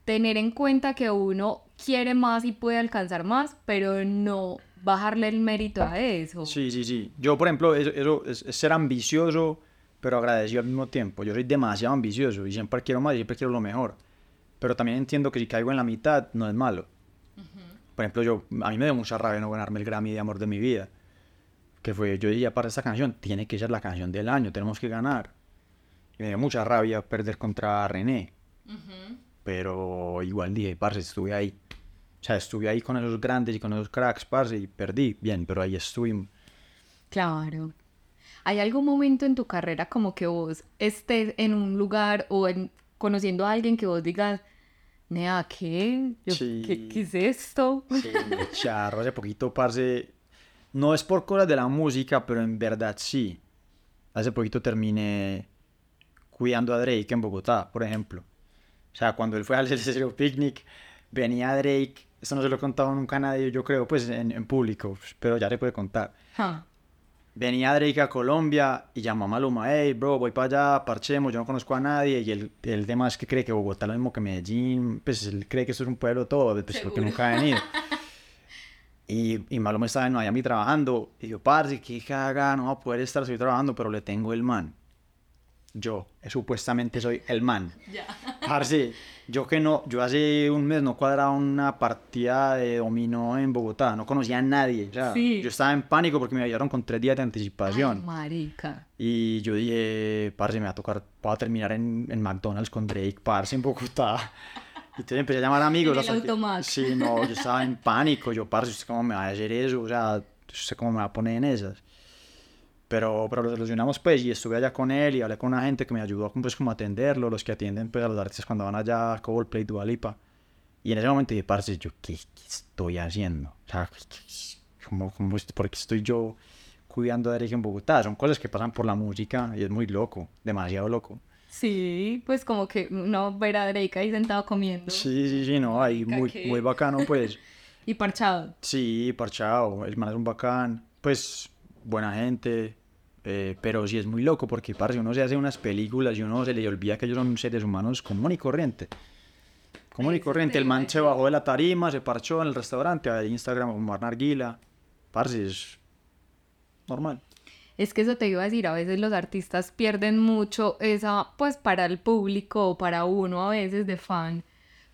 tener en cuenta que uno quiere más y puede alcanzar más, pero no bajarle el mérito a eso. Sí, sí, sí. Yo, por ejemplo, eso, eso es, es ser ambicioso, pero agradecido al mismo tiempo. Yo soy demasiado ambicioso y siempre quiero más y siempre quiero lo mejor. Pero también entiendo que si caigo en la mitad, no es malo. Por ejemplo, yo, a mí me dio mucha rabia no ganarme el Grammy de Amor de mi vida. Que fue, yo dije, para esta canción, tiene que ser la canción del año, tenemos que ganar. Y me dio mucha rabia perder contra René. Pero igual dije, parce, estuve ahí. O sea, estuve ahí con esos grandes y con esos cracks, parce, y perdí. Bien, pero ahí estuve. Claro. ¿Hay algún momento en tu carrera como que vos estés en un lugar o en, conociendo a alguien que vos digas, Nea, ¿qué? Yo, Sí. ¿qué, qué es esto? Sí, [LAUGHS] charro, hace poquito, parce. No es por cosas de la música, pero en verdad sí. Hace poquito terminé cuidando a Drake en Bogotá, por ejemplo. O sea, cuando él fue al [LAUGHS] Celestial Picnic, venía Drake. Eso no se lo he contado nunca a nadie, yo creo, pues en, en público, pero ya se puede contar. Ja. Venía Drake a Colombia y llamó a Maluma, hey bro, voy para allá, parchemos, yo no conozco a nadie. Y el, el tema es que cree que Bogotá es lo mismo que Medellín, pues él cree que esto es un pueblo todo, pues porque nunca ha venido. [LAUGHS] Y, y Maluma estaba en Miami trabajando. Y yo, parce, qué caga, no va a poder estar, estoy trabajando, pero le tengo el man. Yo, eh, supuestamente soy el man. [LAUGHS] Parce, yo que no, yo hace un mes no cuadraba una partida de dominó en Bogotá, no conocía a nadie. O sea, Sí. yo estaba en pánico porque me avisaron con tres días de anticipación. Ay, marica. Y yo dije, parce, me va a tocar, voy a terminar en, en McDonald's con Drake, parce, en Bogotá. Y entonces empecé a llamar amigos. En el que-. Sí, no, yo estaba en pánico. Yo, parce, ¿usted cómo me va a hacer eso? O sea, ¿usted cómo me va a poner en esas? Pero, pero lo solucionamos pues y estuve allá con él y hablé con una gente que me ayudó pues como a atenderlo, los que atienden pues a los artistas cuando van allá a Coldplay, Dua Lipa. Y en ese momento dije, parce, yo, ¿qué, qué estoy haciendo? O sea, ¿cómo, cómo, ¿por qué estoy yo cuidando a Drake en Bogotá? Son cosas que pasan por la música y es muy loco, demasiado loco. Sí, pues como que uno ver a Drake ahí sentado comiendo Sí, sí, sí, no, ahí muy, muy bacano pues. [LAUGHS] y parchado. Sí, parchado, el man es un bacán, pues buena gente, eh, pero sí es muy loco porque, parce, uno se hace unas películas y uno se le olvida que ellos son seres humanos común y corriente. Común y corriente, el man se bajó de la tarima, se parchó en el restaurante, a Instagram con Narguila, parce, es normal. Es que eso te iba a decir, a veces los artistas pierden mucho esa, pues para el público o para uno a veces de fan,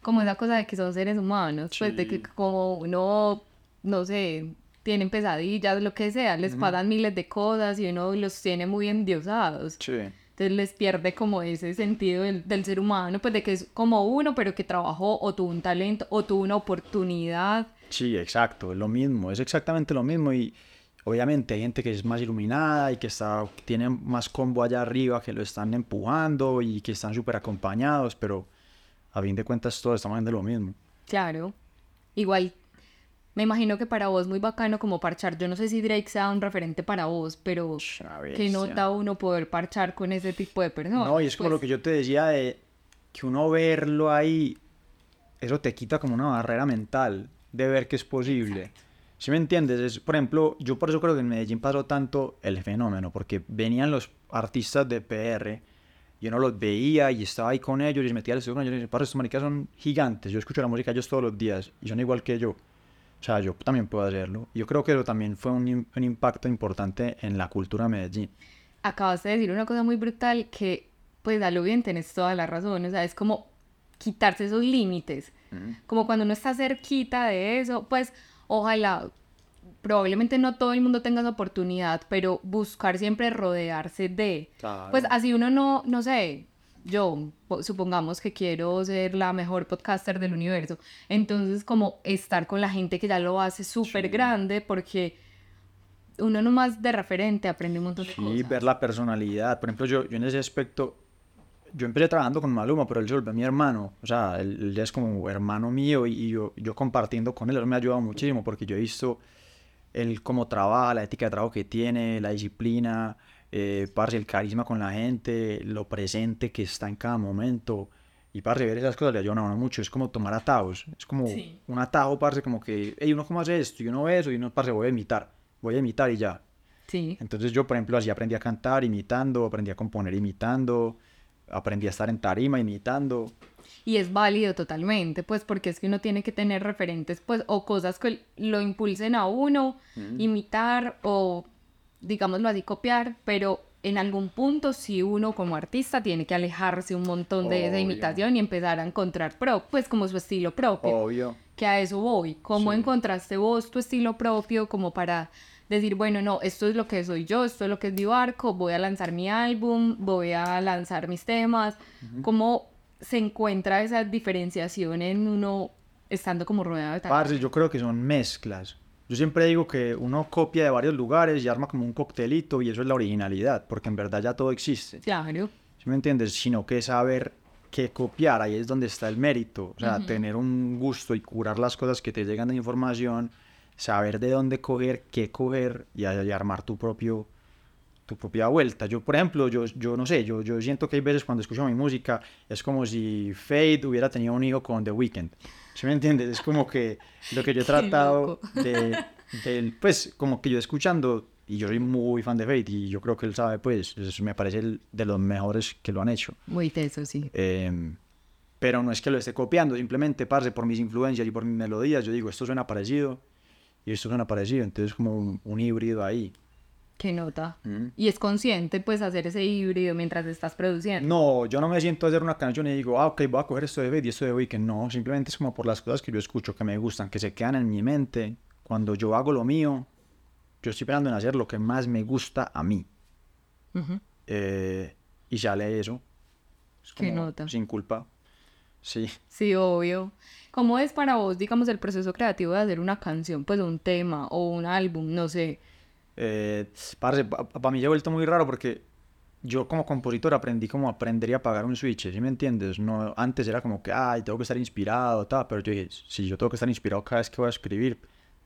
como esa cosa de que son seres humanos, pues de que como uno, no sé, tienen pesadillas, lo que sea, les pasan miles de cosas y uno los tiene muy endiosados. Sí. Entonces les pierde como ese sentido del, del ser humano, pues de que es como uno, pero que trabajó o tuvo un talento o tuvo una oportunidad. Sí, exacto, es lo mismo, es exactamente lo mismo y obviamente hay gente que es más iluminada y que está, que tiene más combo allá arriba, que lo están empujando y que están súper acompañados, pero a fin de cuentas todos estamos viendo lo mismo. Claro. Igual, me imagino que para vos muy bacano como parchar. Yo no sé si Drake sea un referente para vos, pero qué nota uno poder parchar con ese tipo de personas. No, y es como Pues, lo que yo te decía de que uno verlo ahí, eso te quita como una barrera mental de ver que es posible. ¿Sí me entiendes? Es, por ejemplo, yo por eso creo que en Medellín pasó tanto el fenómeno, porque venían los artistas de PR, y uno los veía y estaba ahí con ellos y metía el estudio con ellos y decía, "Parce, estos maricas son gigantes, yo escucho la música de ellos todos los días y son igual que yo. O sea, yo también puedo hacerlo. Yo creo que eso también fue un, un impacto importante en la cultura de Medellín. Acabas de decir una cosa muy brutal que, pues, a lo bien tenés toda la razón. O sea, es como quitarse esos límites. Como cuando uno está cerquita de eso, pues, ojalá, probablemente no todo el mundo tenga esa oportunidad, pero buscar siempre rodearse de... Claro. Pues así uno no, no sé, yo po- supongamos que quiero ser la mejor podcaster del universo, entonces como estar con la gente que ya lo hace súper grande porque uno nomás de referente aprende un montón de Sí, cosas. ver la personalidad. Por ejemplo, yo, yo en ese aspecto, yo empecé trabajando con Maluma, pero él se volvió mi hermano. O sea, él, él ya es como hermano mío y, y yo, yo compartiendo con él, él me ha ayudado muchísimo porque yo he visto él cómo trabaja, la ética de trabajo que tiene, la disciplina, eh, parce, el carisma con la gente, lo presente que está en cada momento. Y parce, ver esas cosas le ayudan a uno mucho. Es como tomar atajos. Es como Sí. un atajo, parce, como que, hey, uno cómo hace esto, y uno ve eso, y uno, parce, voy a imitar. Voy a imitar y ya. Sí, Entonces yo, por ejemplo, así aprendí a cantar imitando, aprendí a componer imitando, aprendí a estar en tarima imitando. y es válido totalmente, pues porque es que uno tiene que tener referentes, pues, o cosas que lo impulsen a uno, imitar o, digámoslo así, copiar, pero en algún punto sí uno como artista tiene que alejarse un montón de esa imitación y empezar a encontrar, pro, pues como su estilo propio. Obvio. que a eso voy. ¿Cómo Sí. encontraste vos tu estilo propio como para decir, bueno, no, esto es lo que soy yo, esto es lo que es mi barco, voy a lanzar mi álbum, voy a lanzar mis temas? ¿Cómo se encuentra esa diferenciación en uno estando como rodeado de tal? Parce, yo creo que son mezclas. Yo siempre digo que uno copia de varios lugares y arma como un coctelito y eso es la originalidad, porque en verdad ya todo existe. Claro, ¿Sí me entiendes? Sino que saber qué copiar, ahí es donde está el mérito. O sea, tener un gusto y curar las cosas que te llegan de información, saber de dónde coger, qué coger y, y armar tu propio tu propia vuelta. Yo, por ejemplo, yo, yo no sé, yo, yo siento que hay veces cuando escucho mi música es como si Fade hubiera tenido un hijo con The Weeknd. ¿Sí me entiendes? Es como que lo que yo he [LAUGHS] tratado de, del- pues como que yo escuchando, y yo soy muy fan de Fade y yo creo que él sabe, pues, me parece el de los mejores que lo han hecho. muy teso, sí. Em, pero no es que lo esté copiando, simplemente, parce, por mis influencias y por mis melodías, yo digo, esto suena parecido y esto suena parecido, entonces como un, un híbrido ahí. Qué nota. Mm. Y es consciente, pues, hacer ese híbrido mientras estás produciendo. No, yo no me siento a hacer una canción y digo, ah, ok, voy a coger esto de Fade y esto de Weekend. No, simplemente es como por las cosas que yo escucho, que me gustan, que se quedan en mi mente. Cuando yo hago lo mío, yo estoy esperando en hacer lo que más me gusta a mí. Ujú. Eh, y sale eso. Es Qué nota. Sin culpa. Sí. Sí, obvio. ¿Cómo es para vos, digamos, el proceso creativo de hacer una canción, pues un tema o un álbum, no sé? Eh, parce, para mí ya ha vuelto muy raro porque yo como compositor aprendí como aprender y apagar un switch, ¿sí me entiendes? No, antes era como que, ay, tengo que estar inspirado, tal, pero yo dije, si yo tengo que estar inspirado cada vez que voy a escribir,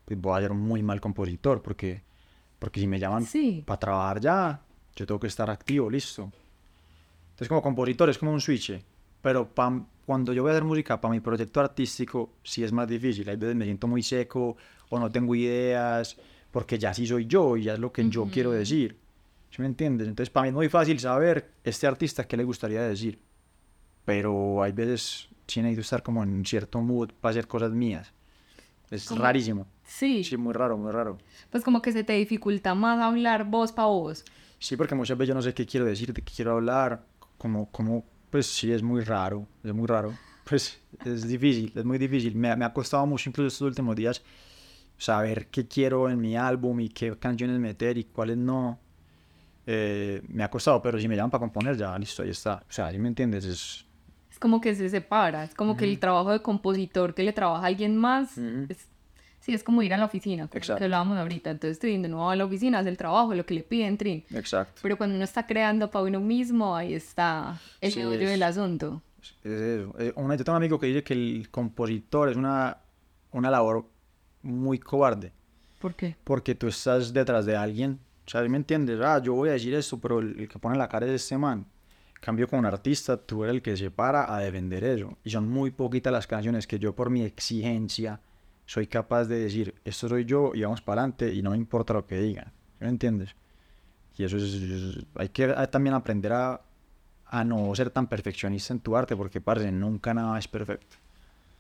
pues voy a ser un muy mal compositor porque, porque si me llaman Sí. para trabajar ya, yo tengo que estar activo, listo. Entonces como compositor es como un switch, pero pa- cuando yo voy a hacer música para mi proyecto artístico sí es más difícil, hay veces me siento muy seco o no tengo ideas, porque ya sí soy yo y ya es lo que yo quiero decir. ¿Sí me entiendes? Entonces para mí es muy fácil saber este artista qué le gustaría decir, pero hay veces sí necesito estar como en cierto mood para hacer cosas mías. Es ¿Cómo? rarísimo. Sí, Sí, muy raro, muy raro. pues como que se te dificulta más hablar voz para voz. Sí, porque muchas veces yo no sé qué quiero decir, de qué quiero hablar, como, como, pues sí, es muy raro, es muy raro. [LAUGHS] Pues es difícil, es muy difícil. Me, me ha costado mucho incluso estos últimos días saber qué quiero en mi álbum y qué canciones meter y cuáles no. Eh, me ha costado, pero si me llaman para componer, ya listo, ahí está. O sea, ¿sí me entiendes? Es, Es como que se separa, es como que el trabajo de compositor que le trabaja a alguien más, Ujú. es- sí, es como ir a la oficina, como Exacto. que hablábamos ahorita. Entonces, estoy de nuevo a la oficina, hace el trabajo, lo que le piden, trin. exacto. Pero cuando uno está creando para uno mismo, ahí está el Sí, meollo es- del asunto. Es eso. Eh, una- yo tengo un amigo que dice que el compositor es una, una labor muy cobarde. ¿Por qué? porque tú estás detrás de alguien. O sea, ¿sí ¿me entiendes? Ah, yo voy a decir esto, pero el, el que pone la cara es este man. Cambio, con un artista, tú eres el que se para a defender eso. Y son muy poquitas las canciones que yo, por mi exigencia, soy capaz de decir, esto soy yo y vamos para adelante y no me importa lo que digan. ¿Sí ¿Me entiendes? Y eso es, es- hay que ah, también aprender a, a no ser tan perfeccionista en tu arte, porque, parce, nunca nada es perfecto.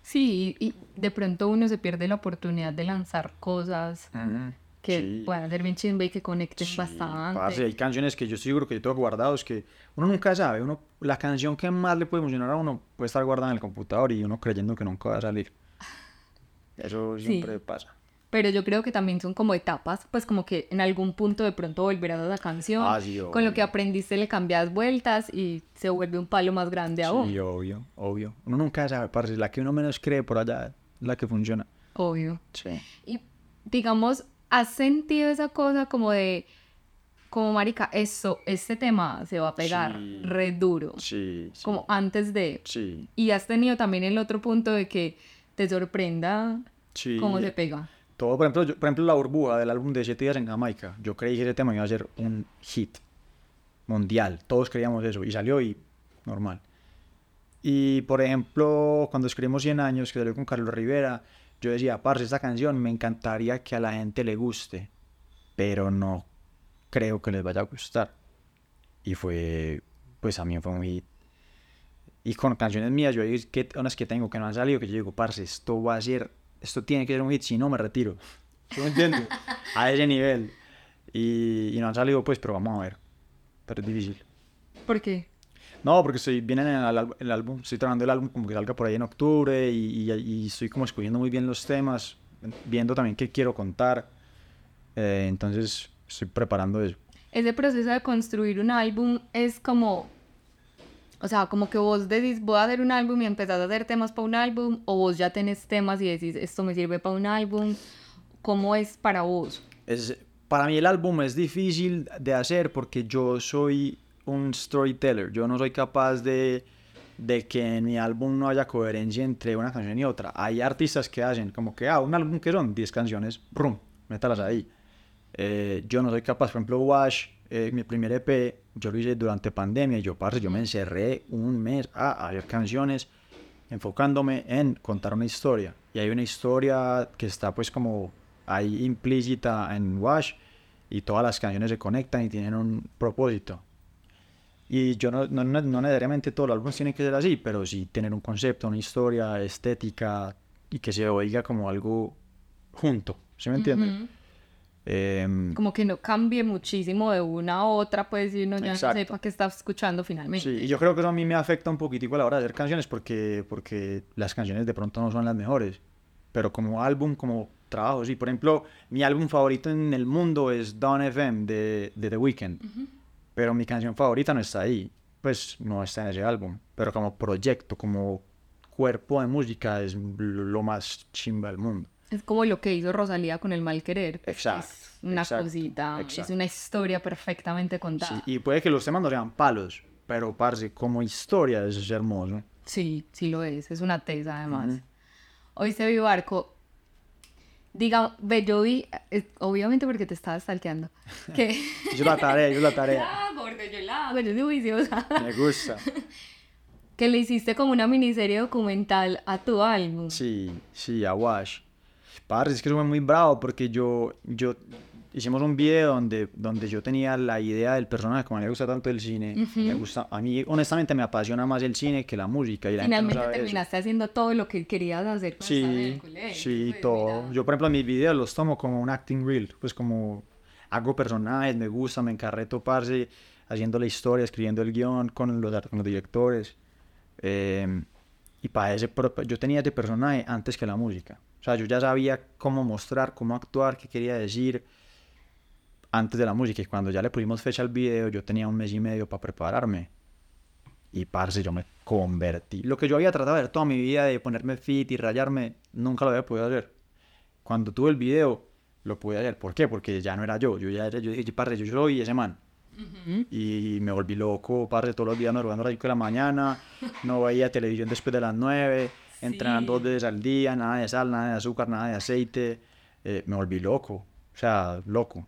Sí, y, y de pronto uno se pierde la oportunidad de lanzar cosas que Sí. puedan ser bien chimba y que conecten Sí, bastante. parce, hay canciones que yo estoy seguro que yo tengo guardados que uno nunca sabe. Uno, la canción que más le puede emocionar a uno puede estar guardada en el computador y uno creyendo que nunca va a salir. Eso Sí. siempre pasa. Pero yo creo que también son como etapas, pues como que en algún punto de pronto volverás a la canción, Ah, sí, con lo que aprendiste le cambias vueltas y se vuelve un palo más grande aún. Sí, obvio, obvio. Uno nunca sabe, parce. La que uno menos cree por allá es la que funciona. Obvio. Sí. Y digamos, ¿has sentido esa cosa como de, como marica, eso, este tema se va a pegar Sí. re duro, Sí, sí. como antes de... Sí, Y has tenido también el otro punto de que te sorprenda sí. cómo se pega. Todo, por ejemplo, yo- por ejemplo, la burbuja del álbum de Siete días en Jamaica. Yo creí que ese tema iba a ser un hit mundial. Todos creíamos eso. Y salió y normal. Y, por ejemplo, cuando escribimos 100 años, que salió con Carlos Rivera, yo decía, parce, esta canción me encantaría que a la gente le guste, pero no creo que les vaya a gustar. Y fue, pues a mí fue un hit. Y con canciones mías, yo hay unas que tengo que no han salido, que yo digo, parce, esto va a ser, esto tiene que ser un hit, si no me retiro. ¿Sí me entiendes? [LAUGHS] a ese nivel. Y, y no han salido, pues, pero vamos a ver. Pero es difícil. ¿Por qué? No, porque estoy, viene en el, el álbum, estoy trabajando el álbum como que salga por ahí en octubre y, y- y estoy como escogiendo muy bien los temas, viendo también qué quiero contar. Eh, entonces, estoy preparando eso. Ese proceso de construir un álbum es como, o sea, como que vos decís, voy a hacer un álbum y empezás a hacer temas para un álbum, o vos ya tenés temas y decís, esto me sirve para un álbum. ¿Cómo es para vos? Es, para mí el álbum es difícil de hacer porque yo soy un storyteller. Yo no soy capaz de, de que en mi álbum no haya coherencia entre una canción y otra. Hay artistas que hacen como que, ah, un álbum que son 10 canciones, ¡brum! Métalas ahí. Eh, yo no soy capaz, por ejemplo, Wash, eh, mi primer EP, yo lo hice durante pandemia yo, parce, yo me encerré un mes a hacer canciones enfocándome en contar una historia. Y hay una historia que está pues como ahí implícita en Wash y todas las canciones se conectan y tienen un propósito. Y yo no, no, no- necesariamente todos los álbumes tienen que ser así, pero sí tener un concepto, una historia, estética y que se oiga como algo junto, ¿sí me entiendes? Ujú. Em, Como que no cambie muchísimo de una a otra, pues, y uno ya Exacto. no sepa qué está escuchando finalmente. Sí, y yo creo que eso a mí me afecta un poquitico a la hora de hacer canciones porque, porque las canciones de pronto no son las mejores. Pero como álbum, como trabajo, sí. Por ejemplo, mi álbum favorito en el mundo es Dawn FM de, de The Weeknd. Pero mi canción favorita no está ahí. Pues no está en ese álbum. Pero como proyecto, como cuerpo de música es lo más chimba del mundo. Es como lo que hizo Rosalía con el mal querer. Exacto, Es una exacto, cosita, es exacto. una historia perfectamente contada. Sí, y puede que los temas no sean palos, pero parce, como historia es hermoso. Sí, sí lo es, es una tesa además. Hoy se vi barco. Diga, ve, yo vi, eh, obviamente porque te estaba stalkeando, [LAUGHS] que... Yo la tarea, yo la [LAUGHS] tarea. ah, gordo, yo la hago, yo soy juiciosa. Me gusta. [LAUGHS] que le hiciste como una miniserie documental a tu álbum. Sí, sí, a Wash. Parce, es que fue muy bravo porque yo, yo hicimos un video donde, donde yo tenía la idea del personaje, como a mí me gusta tanto el cine, me gusta, a mí honestamente me apasiona más el cine que la música. Y la gente no Finalmente sabe eso. terminaste haciendo todo lo que querías hacer en Sí, el colegio. sí, pues, todo. mira. Yo, por ejemplo, mis videos los tomo como un acting reel, pues como hago personajes, me gusta, me encarreto, parce, haciendo la historia, escribiendo el guion con los, con los directores. Eh, y para ese, yo tenía ese personaje antes que la música. O sea, yo ya sabía cómo mostrar, cómo actuar, qué quería decir antes de la música. Y cuando ya le pusimos fecha al video, yo tenía un mes y medio para prepararme. Y parce, yo me convertí. Lo que yo había tratado de hacer toda mi vida, de ponerme fit y rayarme, nunca lo había podido hacer. Cuando tuve el video, lo pude hacer. ¿Por qué? Porque ya no era yo. Yo ya era, yo dije, parce, yo soy ese man. Y me volví loco, parce, todos los días madrugando a las 5 de la mañana. No veía televisión después de las 9. Entrenando dos veces al día, nada de sal, nada de azúcar, nada de aceite. Eh, me volví loco. O sea, loco.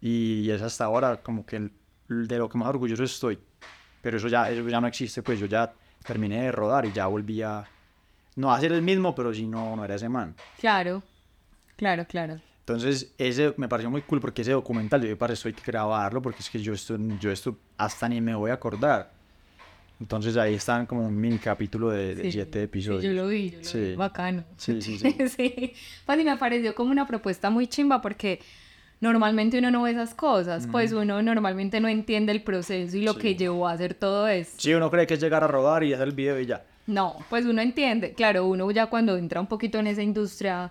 Y es hasta ahora como que el- de lo que más orgulloso estoy. Pero eso ya, eso ya no existe, pues yo ya terminé de rodar y ya volví a... No a ser el mismo, pero si no, no era ese man. Claro, claro, claro. Entonces, ese me pareció muy cool porque ese documental, yo para eso hay que grabarlo porque es que yo esto, yo esto hasta ni me voy a acordar. Entonces ahí están como un mini capítulo de, de Sí, siete sí, episodios. yo lo vi, yo lo Sí. vi. Bacano. Sí, sí, [LAUGHS] sí. sí. Pues y me pareció como una propuesta muy chimba porque normalmente uno no ve esas cosas. Pues uno normalmente no entiende el proceso y lo Sí. que llevó a hacer todo eso. Sí, uno cree que es llegar a rodar y hacer el video y ya. No, pues uno entiende. Claro, uno ya cuando entra un poquito en esa industria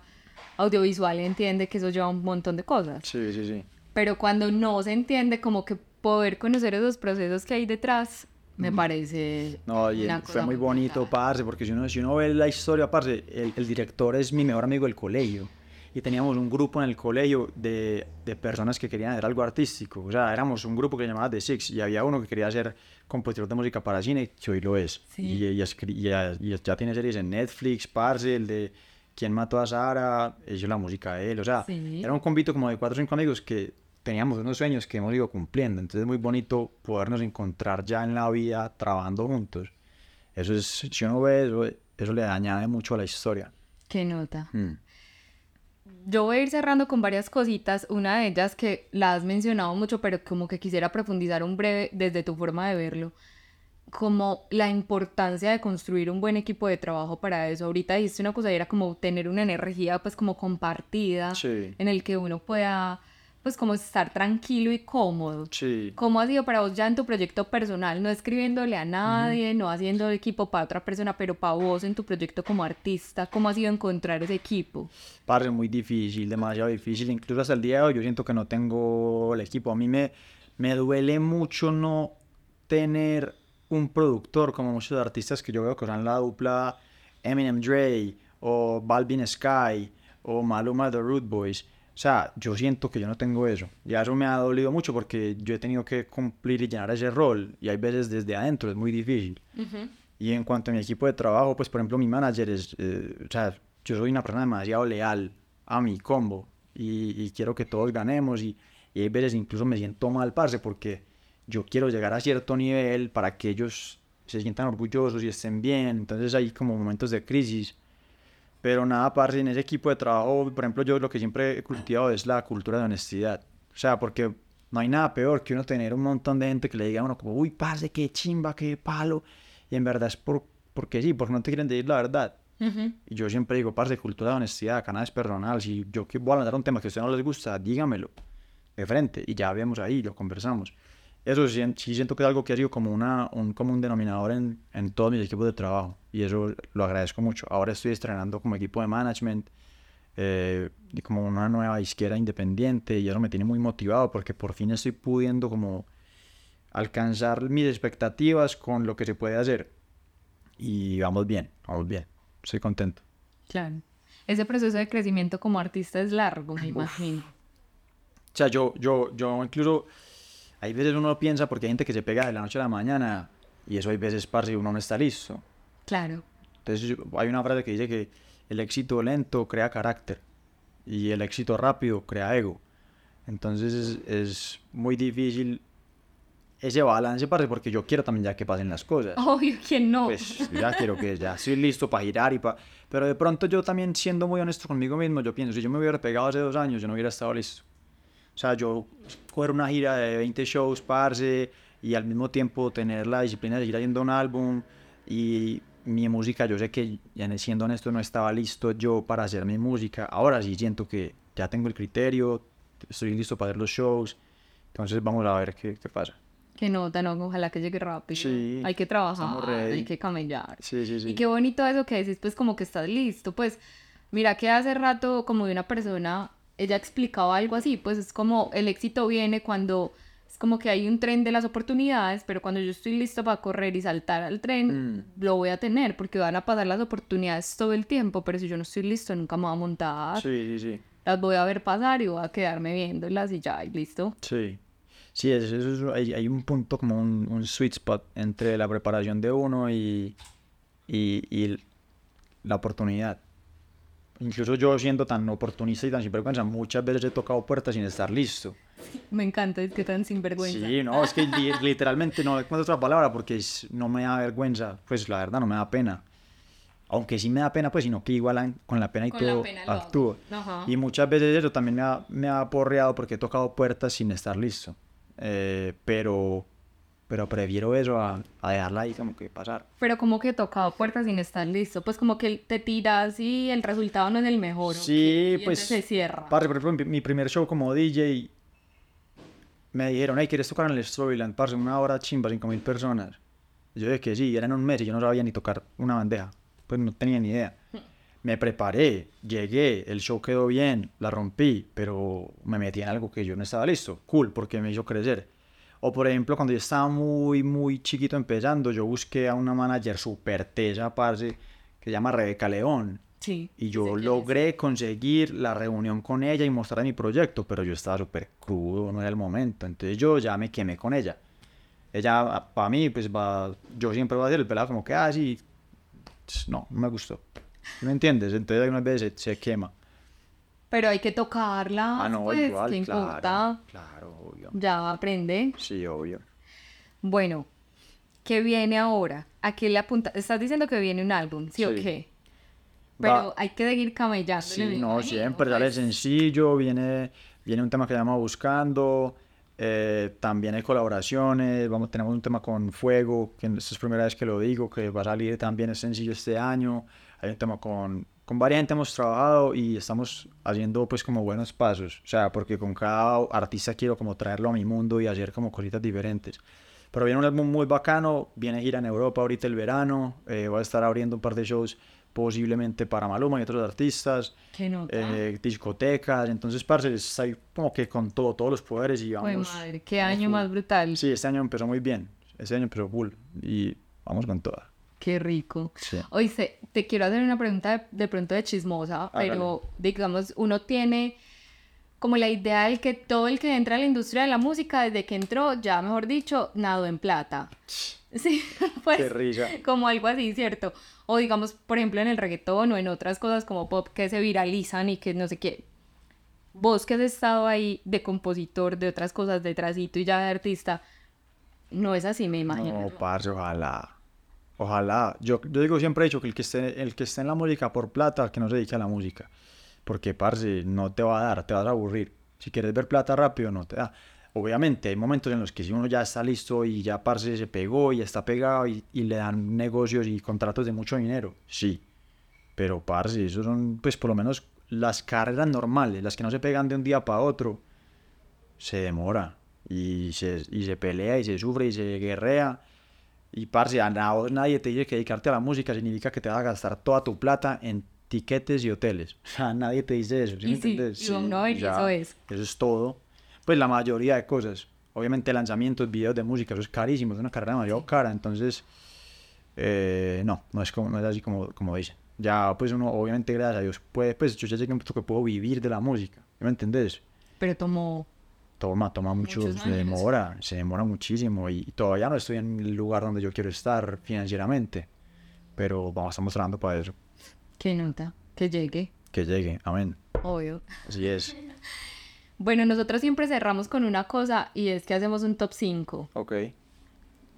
audiovisual entiende que eso lleva un montón de cosas. Sí, sí, sí. Pero cuando no se entiende, como que poder conocer esos procesos que hay detrás, me parece. No, el- fue muy bonito, brutal. parce, porque si uno, si uno ve la historia, parce, el, el director es mi mejor amigo del colegio. Y teníamos un grupo en el colegio de, de personas que querían hacer algo artístico. O sea, éramos un grupo que se llamaba The Six y había uno que quería ser compositor de música para cine, que hoy lo es. Sí. Y, y y ya, y ya tiene series en Netflix, parce, el de ¿Quién mató a Sara? Hizo la música de él. O sea, Sí. era un convito como de cuatro o cinco amigos que teníamos unos sueños que hemos ido cumpliendo. Entonces es muy bonito podernos encontrar ya en la vida trabajando juntos. Eso es, si uno ve eso, eso le añade mucho a la historia. Qué nota. Mm. Yo voy a ir cerrando con varias cositas. Una de ellas que la has mencionado mucho, pero como que quisiera profundizar un breve desde tu forma de verlo. Como la importancia de construir un buen equipo de trabajo para eso. Ahorita dijiste una cosa y era como tener una energía pues como compartida Sí. en el que uno pueda pues como estar tranquilo y cómodo. Sí. ¿Cómo ha sido para vos ya en tu proyecto personal? No escribiéndole a nadie, no haciendo equipo para otra persona, pero para vos en tu proyecto como artista, ¿cómo ha sido encontrar ese equipo? Parce, muy difícil, demasiado difícil. Incluso hasta el día de hoy yo siento que no tengo el equipo. A mí me, me duele mucho no tener un productor como muchos artistas que yo veo que son la dupla Eminem Dre o Balvin Sky o Maluma The Root Boys. O sea, yo siento que yo no tengo eso. Y eso me ha dolido mucho porque yo he tenido que cumplir y llenar ese rol. Y hay veces desde adentro es muy difícil. Y en cuanto a mi equipo de trabajo, pues por ejemplo mi manager es, eh, o sea, yo soy una persona demasiado leal a mi combo y, y quiero que todos ganemos y, y hay veces incluso me siento mal, parce, porque yo quiero llegar a cierto nivel para que ellos se sientan orgullosos y estén bien, entonces hay como momentos de crisis. Pero nada, parce, en ese equipo de trabajo, por ejemplo, yo lo que siempre he cultivado es la cultura de honestidad. O sea, porque no hay nada peor que uno tener un montón de gente que le diga a uno como, uy, parce, qué chimba, qué palo. Y en verdad es por, porque sí, porque no te quieren decir la verdad. Y yo siempre digo, parce, cultura de honestidad, acá nada es personal. Si yo que voy a lanzar un tema que a usted no les gusta, dígamelo de frente y ya vemos ahí, lo conversamos. Eso sí, sí siento que es algo que ha sido como una, un común denominador en, en todos mis equipos de trabajo y eso lo agradezco mucho. Ahora estoy estrenando como equipo de management eh, y como una nueva izquierda independiente y eso me tiene muy motivado porque por fin estoy pudiendo como alcanzar mis expectativas con lo que se puede hacer y vamos bien, vamos bien, estoy contento. Claro. Ese proceso de crecimiento como artista es largo, me imagino. O sea, yo, yo, yo incluso, hay veces uno piensa, porque hay gente que se pega de la noche a la mañana, y eso hay veces, parce, uno no está listo. Claro. Entonces, hay una frase que dice que el éxito lento crea carácter, y el éxito rápido crea ego. Entonces, es, es muy difícil ese balance, parce, porque yo quiero también ya que pasen las cosas. Obvio, ¿quién no? Pues ya quiero que ya estoy listo para girar y para... Pero de pronto yo también siendo muy honesto conmigo mismo, yo pienso, si yo me hubiera pegado hace dos años, yo no hubiera estado listo. O sea, yo coger una gira de 20 shows, parce, y al mismo tiempo tener la disciplina de seguir haciendo un álbum y mi música, yo sé que, siendo honesto, no estaba listo yo para hacer mi música. Ahora sí siento que ya tengo el criterio, estoy listo para hacer los shows. Entonces vamos a ver qué, qué pasa. Que nota, no, ojalá que llegue rápido. Sí, hay que trabajar, hay que camellar. Sí, sí, sí. Y qué bonito eso que decís, pues como que estás listo. Pues mira que hace rato como de una persona, ella explicaba algo así, pues es como el éxito viene cuando es como que hay un tren de las oportunidades, pero cuando yo estoy listo para correr y saltar al tren, Mm. lo voy a tener porque van a pasar las oportunidades todo el tiempo, pero si yo no estoy listo nunca me voy a montar. Sí, sí, sí. Las voy a ver pasar y voy a quedarme viéndolas y ya, y listo. Sí. Sí, eso, eso es- hay, hay un punto como un, un sweet spot entre la preparación de uno y, y, y la oportunidad. Incluso yo siendo tan oportunista y tan sinvergüenza, muchas veces he tocado puertas sin estar listo. Me encanta, es que tan sinvergüenza. Sí, no, es que li- [LAUGHS] literalmente no encuentro otra palabra porque es- no me da vergüenza, pues la verdad no me da pena. Aunque sí me da pena, pues, sino que igual con la pena y Con todo pena actúo. Y muchas veces eso también me ha, me ha porreado porque he tocado puertas sin estar listo. Eh, pero, pero prefiero eso a, a dejarla ahí como que pasar. Pero como que he tocado puertas sin estar listo, pues como que te tiras y el resultado no es el mejor. ¿o Sí, qué? Y pues. se cierra. Parce, por ejemplo, mi, primer show como DJ, me dijeron, hey, ¿quieres tocar en el Storyland? Parce, una hora chimba, 5 mil personas. Y yo dije que sí, eran un mes y yo no sabía ni tocar una bandeja. Pues no tenía ni idea. Me preparé, llegué, el show quedó bien, la rompí, pero me metí en algo que yo no estaba listo. Cool, porque me hizo crecer. O por ejemplo, cuando yo estaba muy, muy chiquito empezando, yo busqué a una manager super tesa, parce, que se llama Rebeca León. Sí. Y yo es. logré conseguir la reunión con ella y mostrar mi proyecto, pero yo estaba súper crudo, no era el momento. Entonces yo ya me quemé con ella. Ella, para mí, pues va, yo siempre voy a decir el pelado como que, ah, sí, no, no me gustó. ¿Me entiendes? Entonces algunas veces se, se quema. Pero hay que tocarla. Ah, no, pues, igual, ¿qué claro. importa? Claro, obvio. Ya aprende. Sí, obvio. Bueno, ¿qué viene ahora? ¿A qué le apunta? Estás diciendo que viene un álbum, ¿sí, o qué? Va- Pero hay que seguir camellando. Sí, no, siempre sale pues. sencillo, viene, viene un tema que se llama Buscando, eh, también hay colaboraciones, vamos, tenemos un tema con Fuego, que esta es primera vez que lo digo, que va a salir también es sencillo este año, hay un tema con, con varias gente hemos trabajado y estamos haciendo pues como buenos pasos, o sea, porque con cada artista quiero como traerlo a mi mundo y hacer como cositas diferentes. Pero viene un álbum muy bacano, viene gira en Europa ahorita el verano, eh, voy a estar abriendo un par de shows posiblemente para Maluma y otros artistas, ¿Qué nota? eh, discotecas, entonces, parce, estoy como que con todo, todos los poderes y vamos. madre, qué vamos año full. más brutal. Sí, este año empezó muy bien, este año empezó full y vamos con toda. Qué rico. Sí. Oíste, te quiero hacer una pregunta de, de pronto de chismosa, pero digamos, uno tiene como la idea de que todo el que entra a la industria de la música, desde que entró, ya mejor dicho, nado en plata. Sí, [LAUGHS] pues Qué risa. como algo así, ¿cierto? O digamos, por ejemplo, en el reggaetón o en otras cosas como pop que se viralizan y que no sé qué. Vos que has estado ahí de compositor, de otras cosas, de trasito y ya de artista, no es así, me imagino. No, parce, ojalá. Ojalá. Yo, digo, siempre he dicho que el que, esté, el que esté en la música por plata, que no se dedique a la música. Porque, parce, no te va a dar, te vas a aburrir. Si quieres ver plata rápido, no te da. Obviamente, hay momentos en los que si uno ya está listo y ya, parce, se pegó y está pegado y, le dan negocios y contratos de mucho dinero, sí. Pero, parce, esos son, pues, por lo menos las carreras normales, las que no se pegan de un día para otro, se demora y se, y se pelea y se sufre y se guerrea. Y parce, a nadie te dice que dedicarte a la música significa que te vas a gastar toda tu plata en tiquetes y hoteles. [LAUGHS] O sea, nadie te dice eso. ¿sí Y me sí, y uno, y eso es. Eso es todo. Pues la mayoría de cosas. Obviamente lanzamientos, videos de música, eso es carísimo, es una carrera demasiado cara. Entonces, eh, no, no es, como, no es así como, como dicen. Ya, pues uno, obviamente, gracias a Dios, puede, pues yo ya llegué a un punto que puedo vivir de la música. ¿sí ¿Me entendés? Pero tomó Toma, toma mucho, Muchos se demora, se demora muchísimo y, y todavía no estoy en el lugar donde yo quiero estar financieramente, pero vamos, estamos trabajando para eso, que nota, que llegue, que llegue, amén, obvio. así es. [LAUGHS] Bueno, nosotros siempre cerramos con una cosa y es que hacemos un top 5. Ok.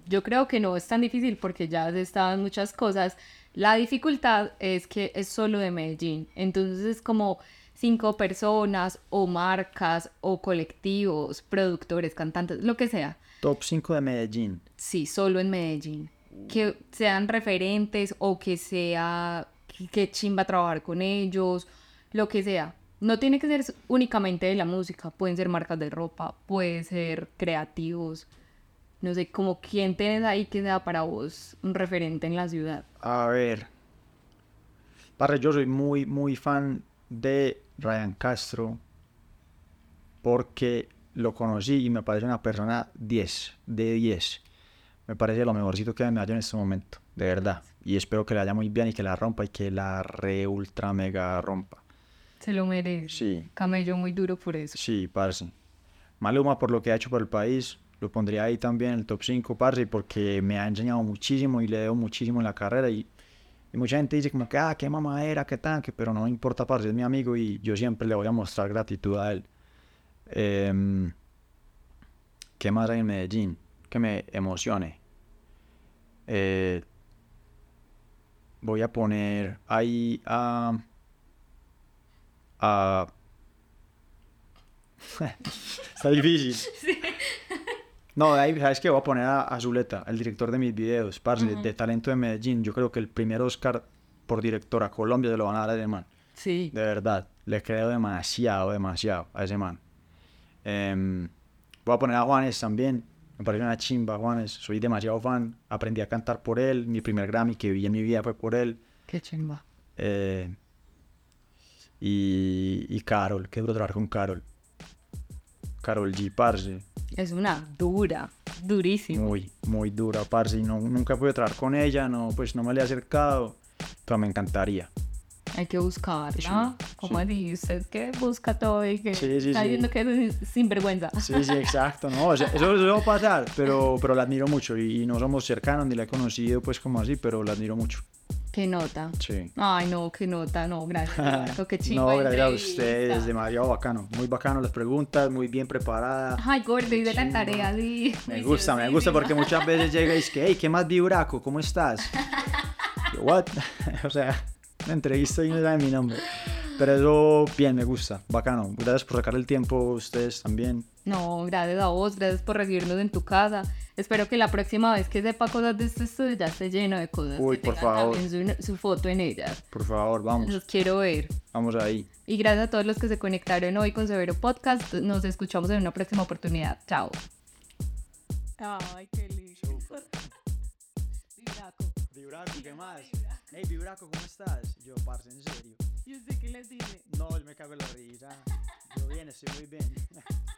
Yo creo que no es tan difícil porque ya has estado en muchas cosas. La dificultad es que es solo de Medellín. Entonces es como cinco personas o marcas o colectivos, productores, cantantes, lo que sea. Top 5 de Medellín. Sí, solo en Medellín. Que sean referentes o que sea que chimba trabajar con ellos, lo que sea. No tiene que ser únicamente de la música, pueden ser marcas de ropa, pueden ser creativos. No sé, como quién tenés ahí que sea para vos un referente en la ciudad. A ver. Parce, yo soy muy, muy fan de Ryan Castro porque lo conocí y me parece una persona 10, de 10. Me parece lo mejorcito que me hallo en este momento, de verdad. Y espero que le vaya muy bien y que la rompa y que la re ultra mega rompa. Se lo merece. Sí, Camello muy duro por eso. sí, parce. Maluma por lo que ha hecho por el país, lo pondría ahí también en el top 5, parce, porque me ha enseñado muchísimo y le debo muchísimo en la carrera y, y mucha gente dice como que, ah, qué mamadera, qué tanque, pero no me importa, parce, es mi amigo y yo siempre le voy a mostrar gratitud a él. Em, ¿Qué más hay en Medellín? Que me emocione. Eh, voy a poner ahí a... a... [LAUGHS] Está difícil. [LAUGHS] No, ahí, ¿sabes qué? Voy a poner a, a Zuleta, el director de mis videos, parce, de talento de Medellín. Yo creo que el primer Oscar por director a Colombia se lo van a dar a ese man. Sí. De verdad, le creo demasiado, demasiado a ese man. Em, voy a poner a Juanes también. Me parece una chimba, Juanes. Soy demasiado fan. Aprendí a cantar por él. Mi primer Grammy que vi en mi vida fue por él. Qué chimba. Eh, y, y Carol, qué duro trabajar con Carol. Carol G, parce. Es una dura, durísima. Muy, muy dura, parce. Y no, nunca pude trabajar con ella, no, pues no me le he acercado. Pero me encantaría. Hay que buscarla. Como dice usted que busca todo y que Sí, sí, está sí. viendo que es sinvergüenza. Sí, sí, exacto, no, o sea, eso, eso va a pasar, pero, pero la admiro mucho y, y no somos cercanos ni la he conocido pues como así, pero la admiro mucho, Qué nota. sí. Ay, no, qué nota, no, gracias. [LAUGHS] Qué chimba no, de gracias a ustedes, demasiado bacano, muy bacano las preguntas, muy bien preparada. Ay, gordo, hice la Chimba. tarea, sí. Me gusta, me gusta porque muchas veces llega y dice que, hey, ¿qué más Vibraco? ¿Cómo estás? [LAUGHS] Yo, what? [LAUGHS] o sea, una entrevista y no saben mi nombre. Pero eso, bien, me gusta, bacano. Gracias por sacar el tiempo, ustedes también. No, gracias a vos, gracias por recibirnos en tu casa. Espero que la próxima vez que sepa cosas de este estudio ya esté lleno de cosas. Uy, que por favor. Su, su foto en ellas. Por favor, vamos, Los quiero ver. vamos ahí. Y gracias a todos los que se conectaron hoy con Severo Podcast. Nos escuchamos en una próxima oportunidad. Chao. Ay, qué lindo. Vibraco, ¿qué más? Hey, Vibraco, ¿cómo estás? Yo, parce, en serio. Yo sé que les dije. No, yo me cago en la risa. Yo bien, estoy muy bien. [LAUGHS]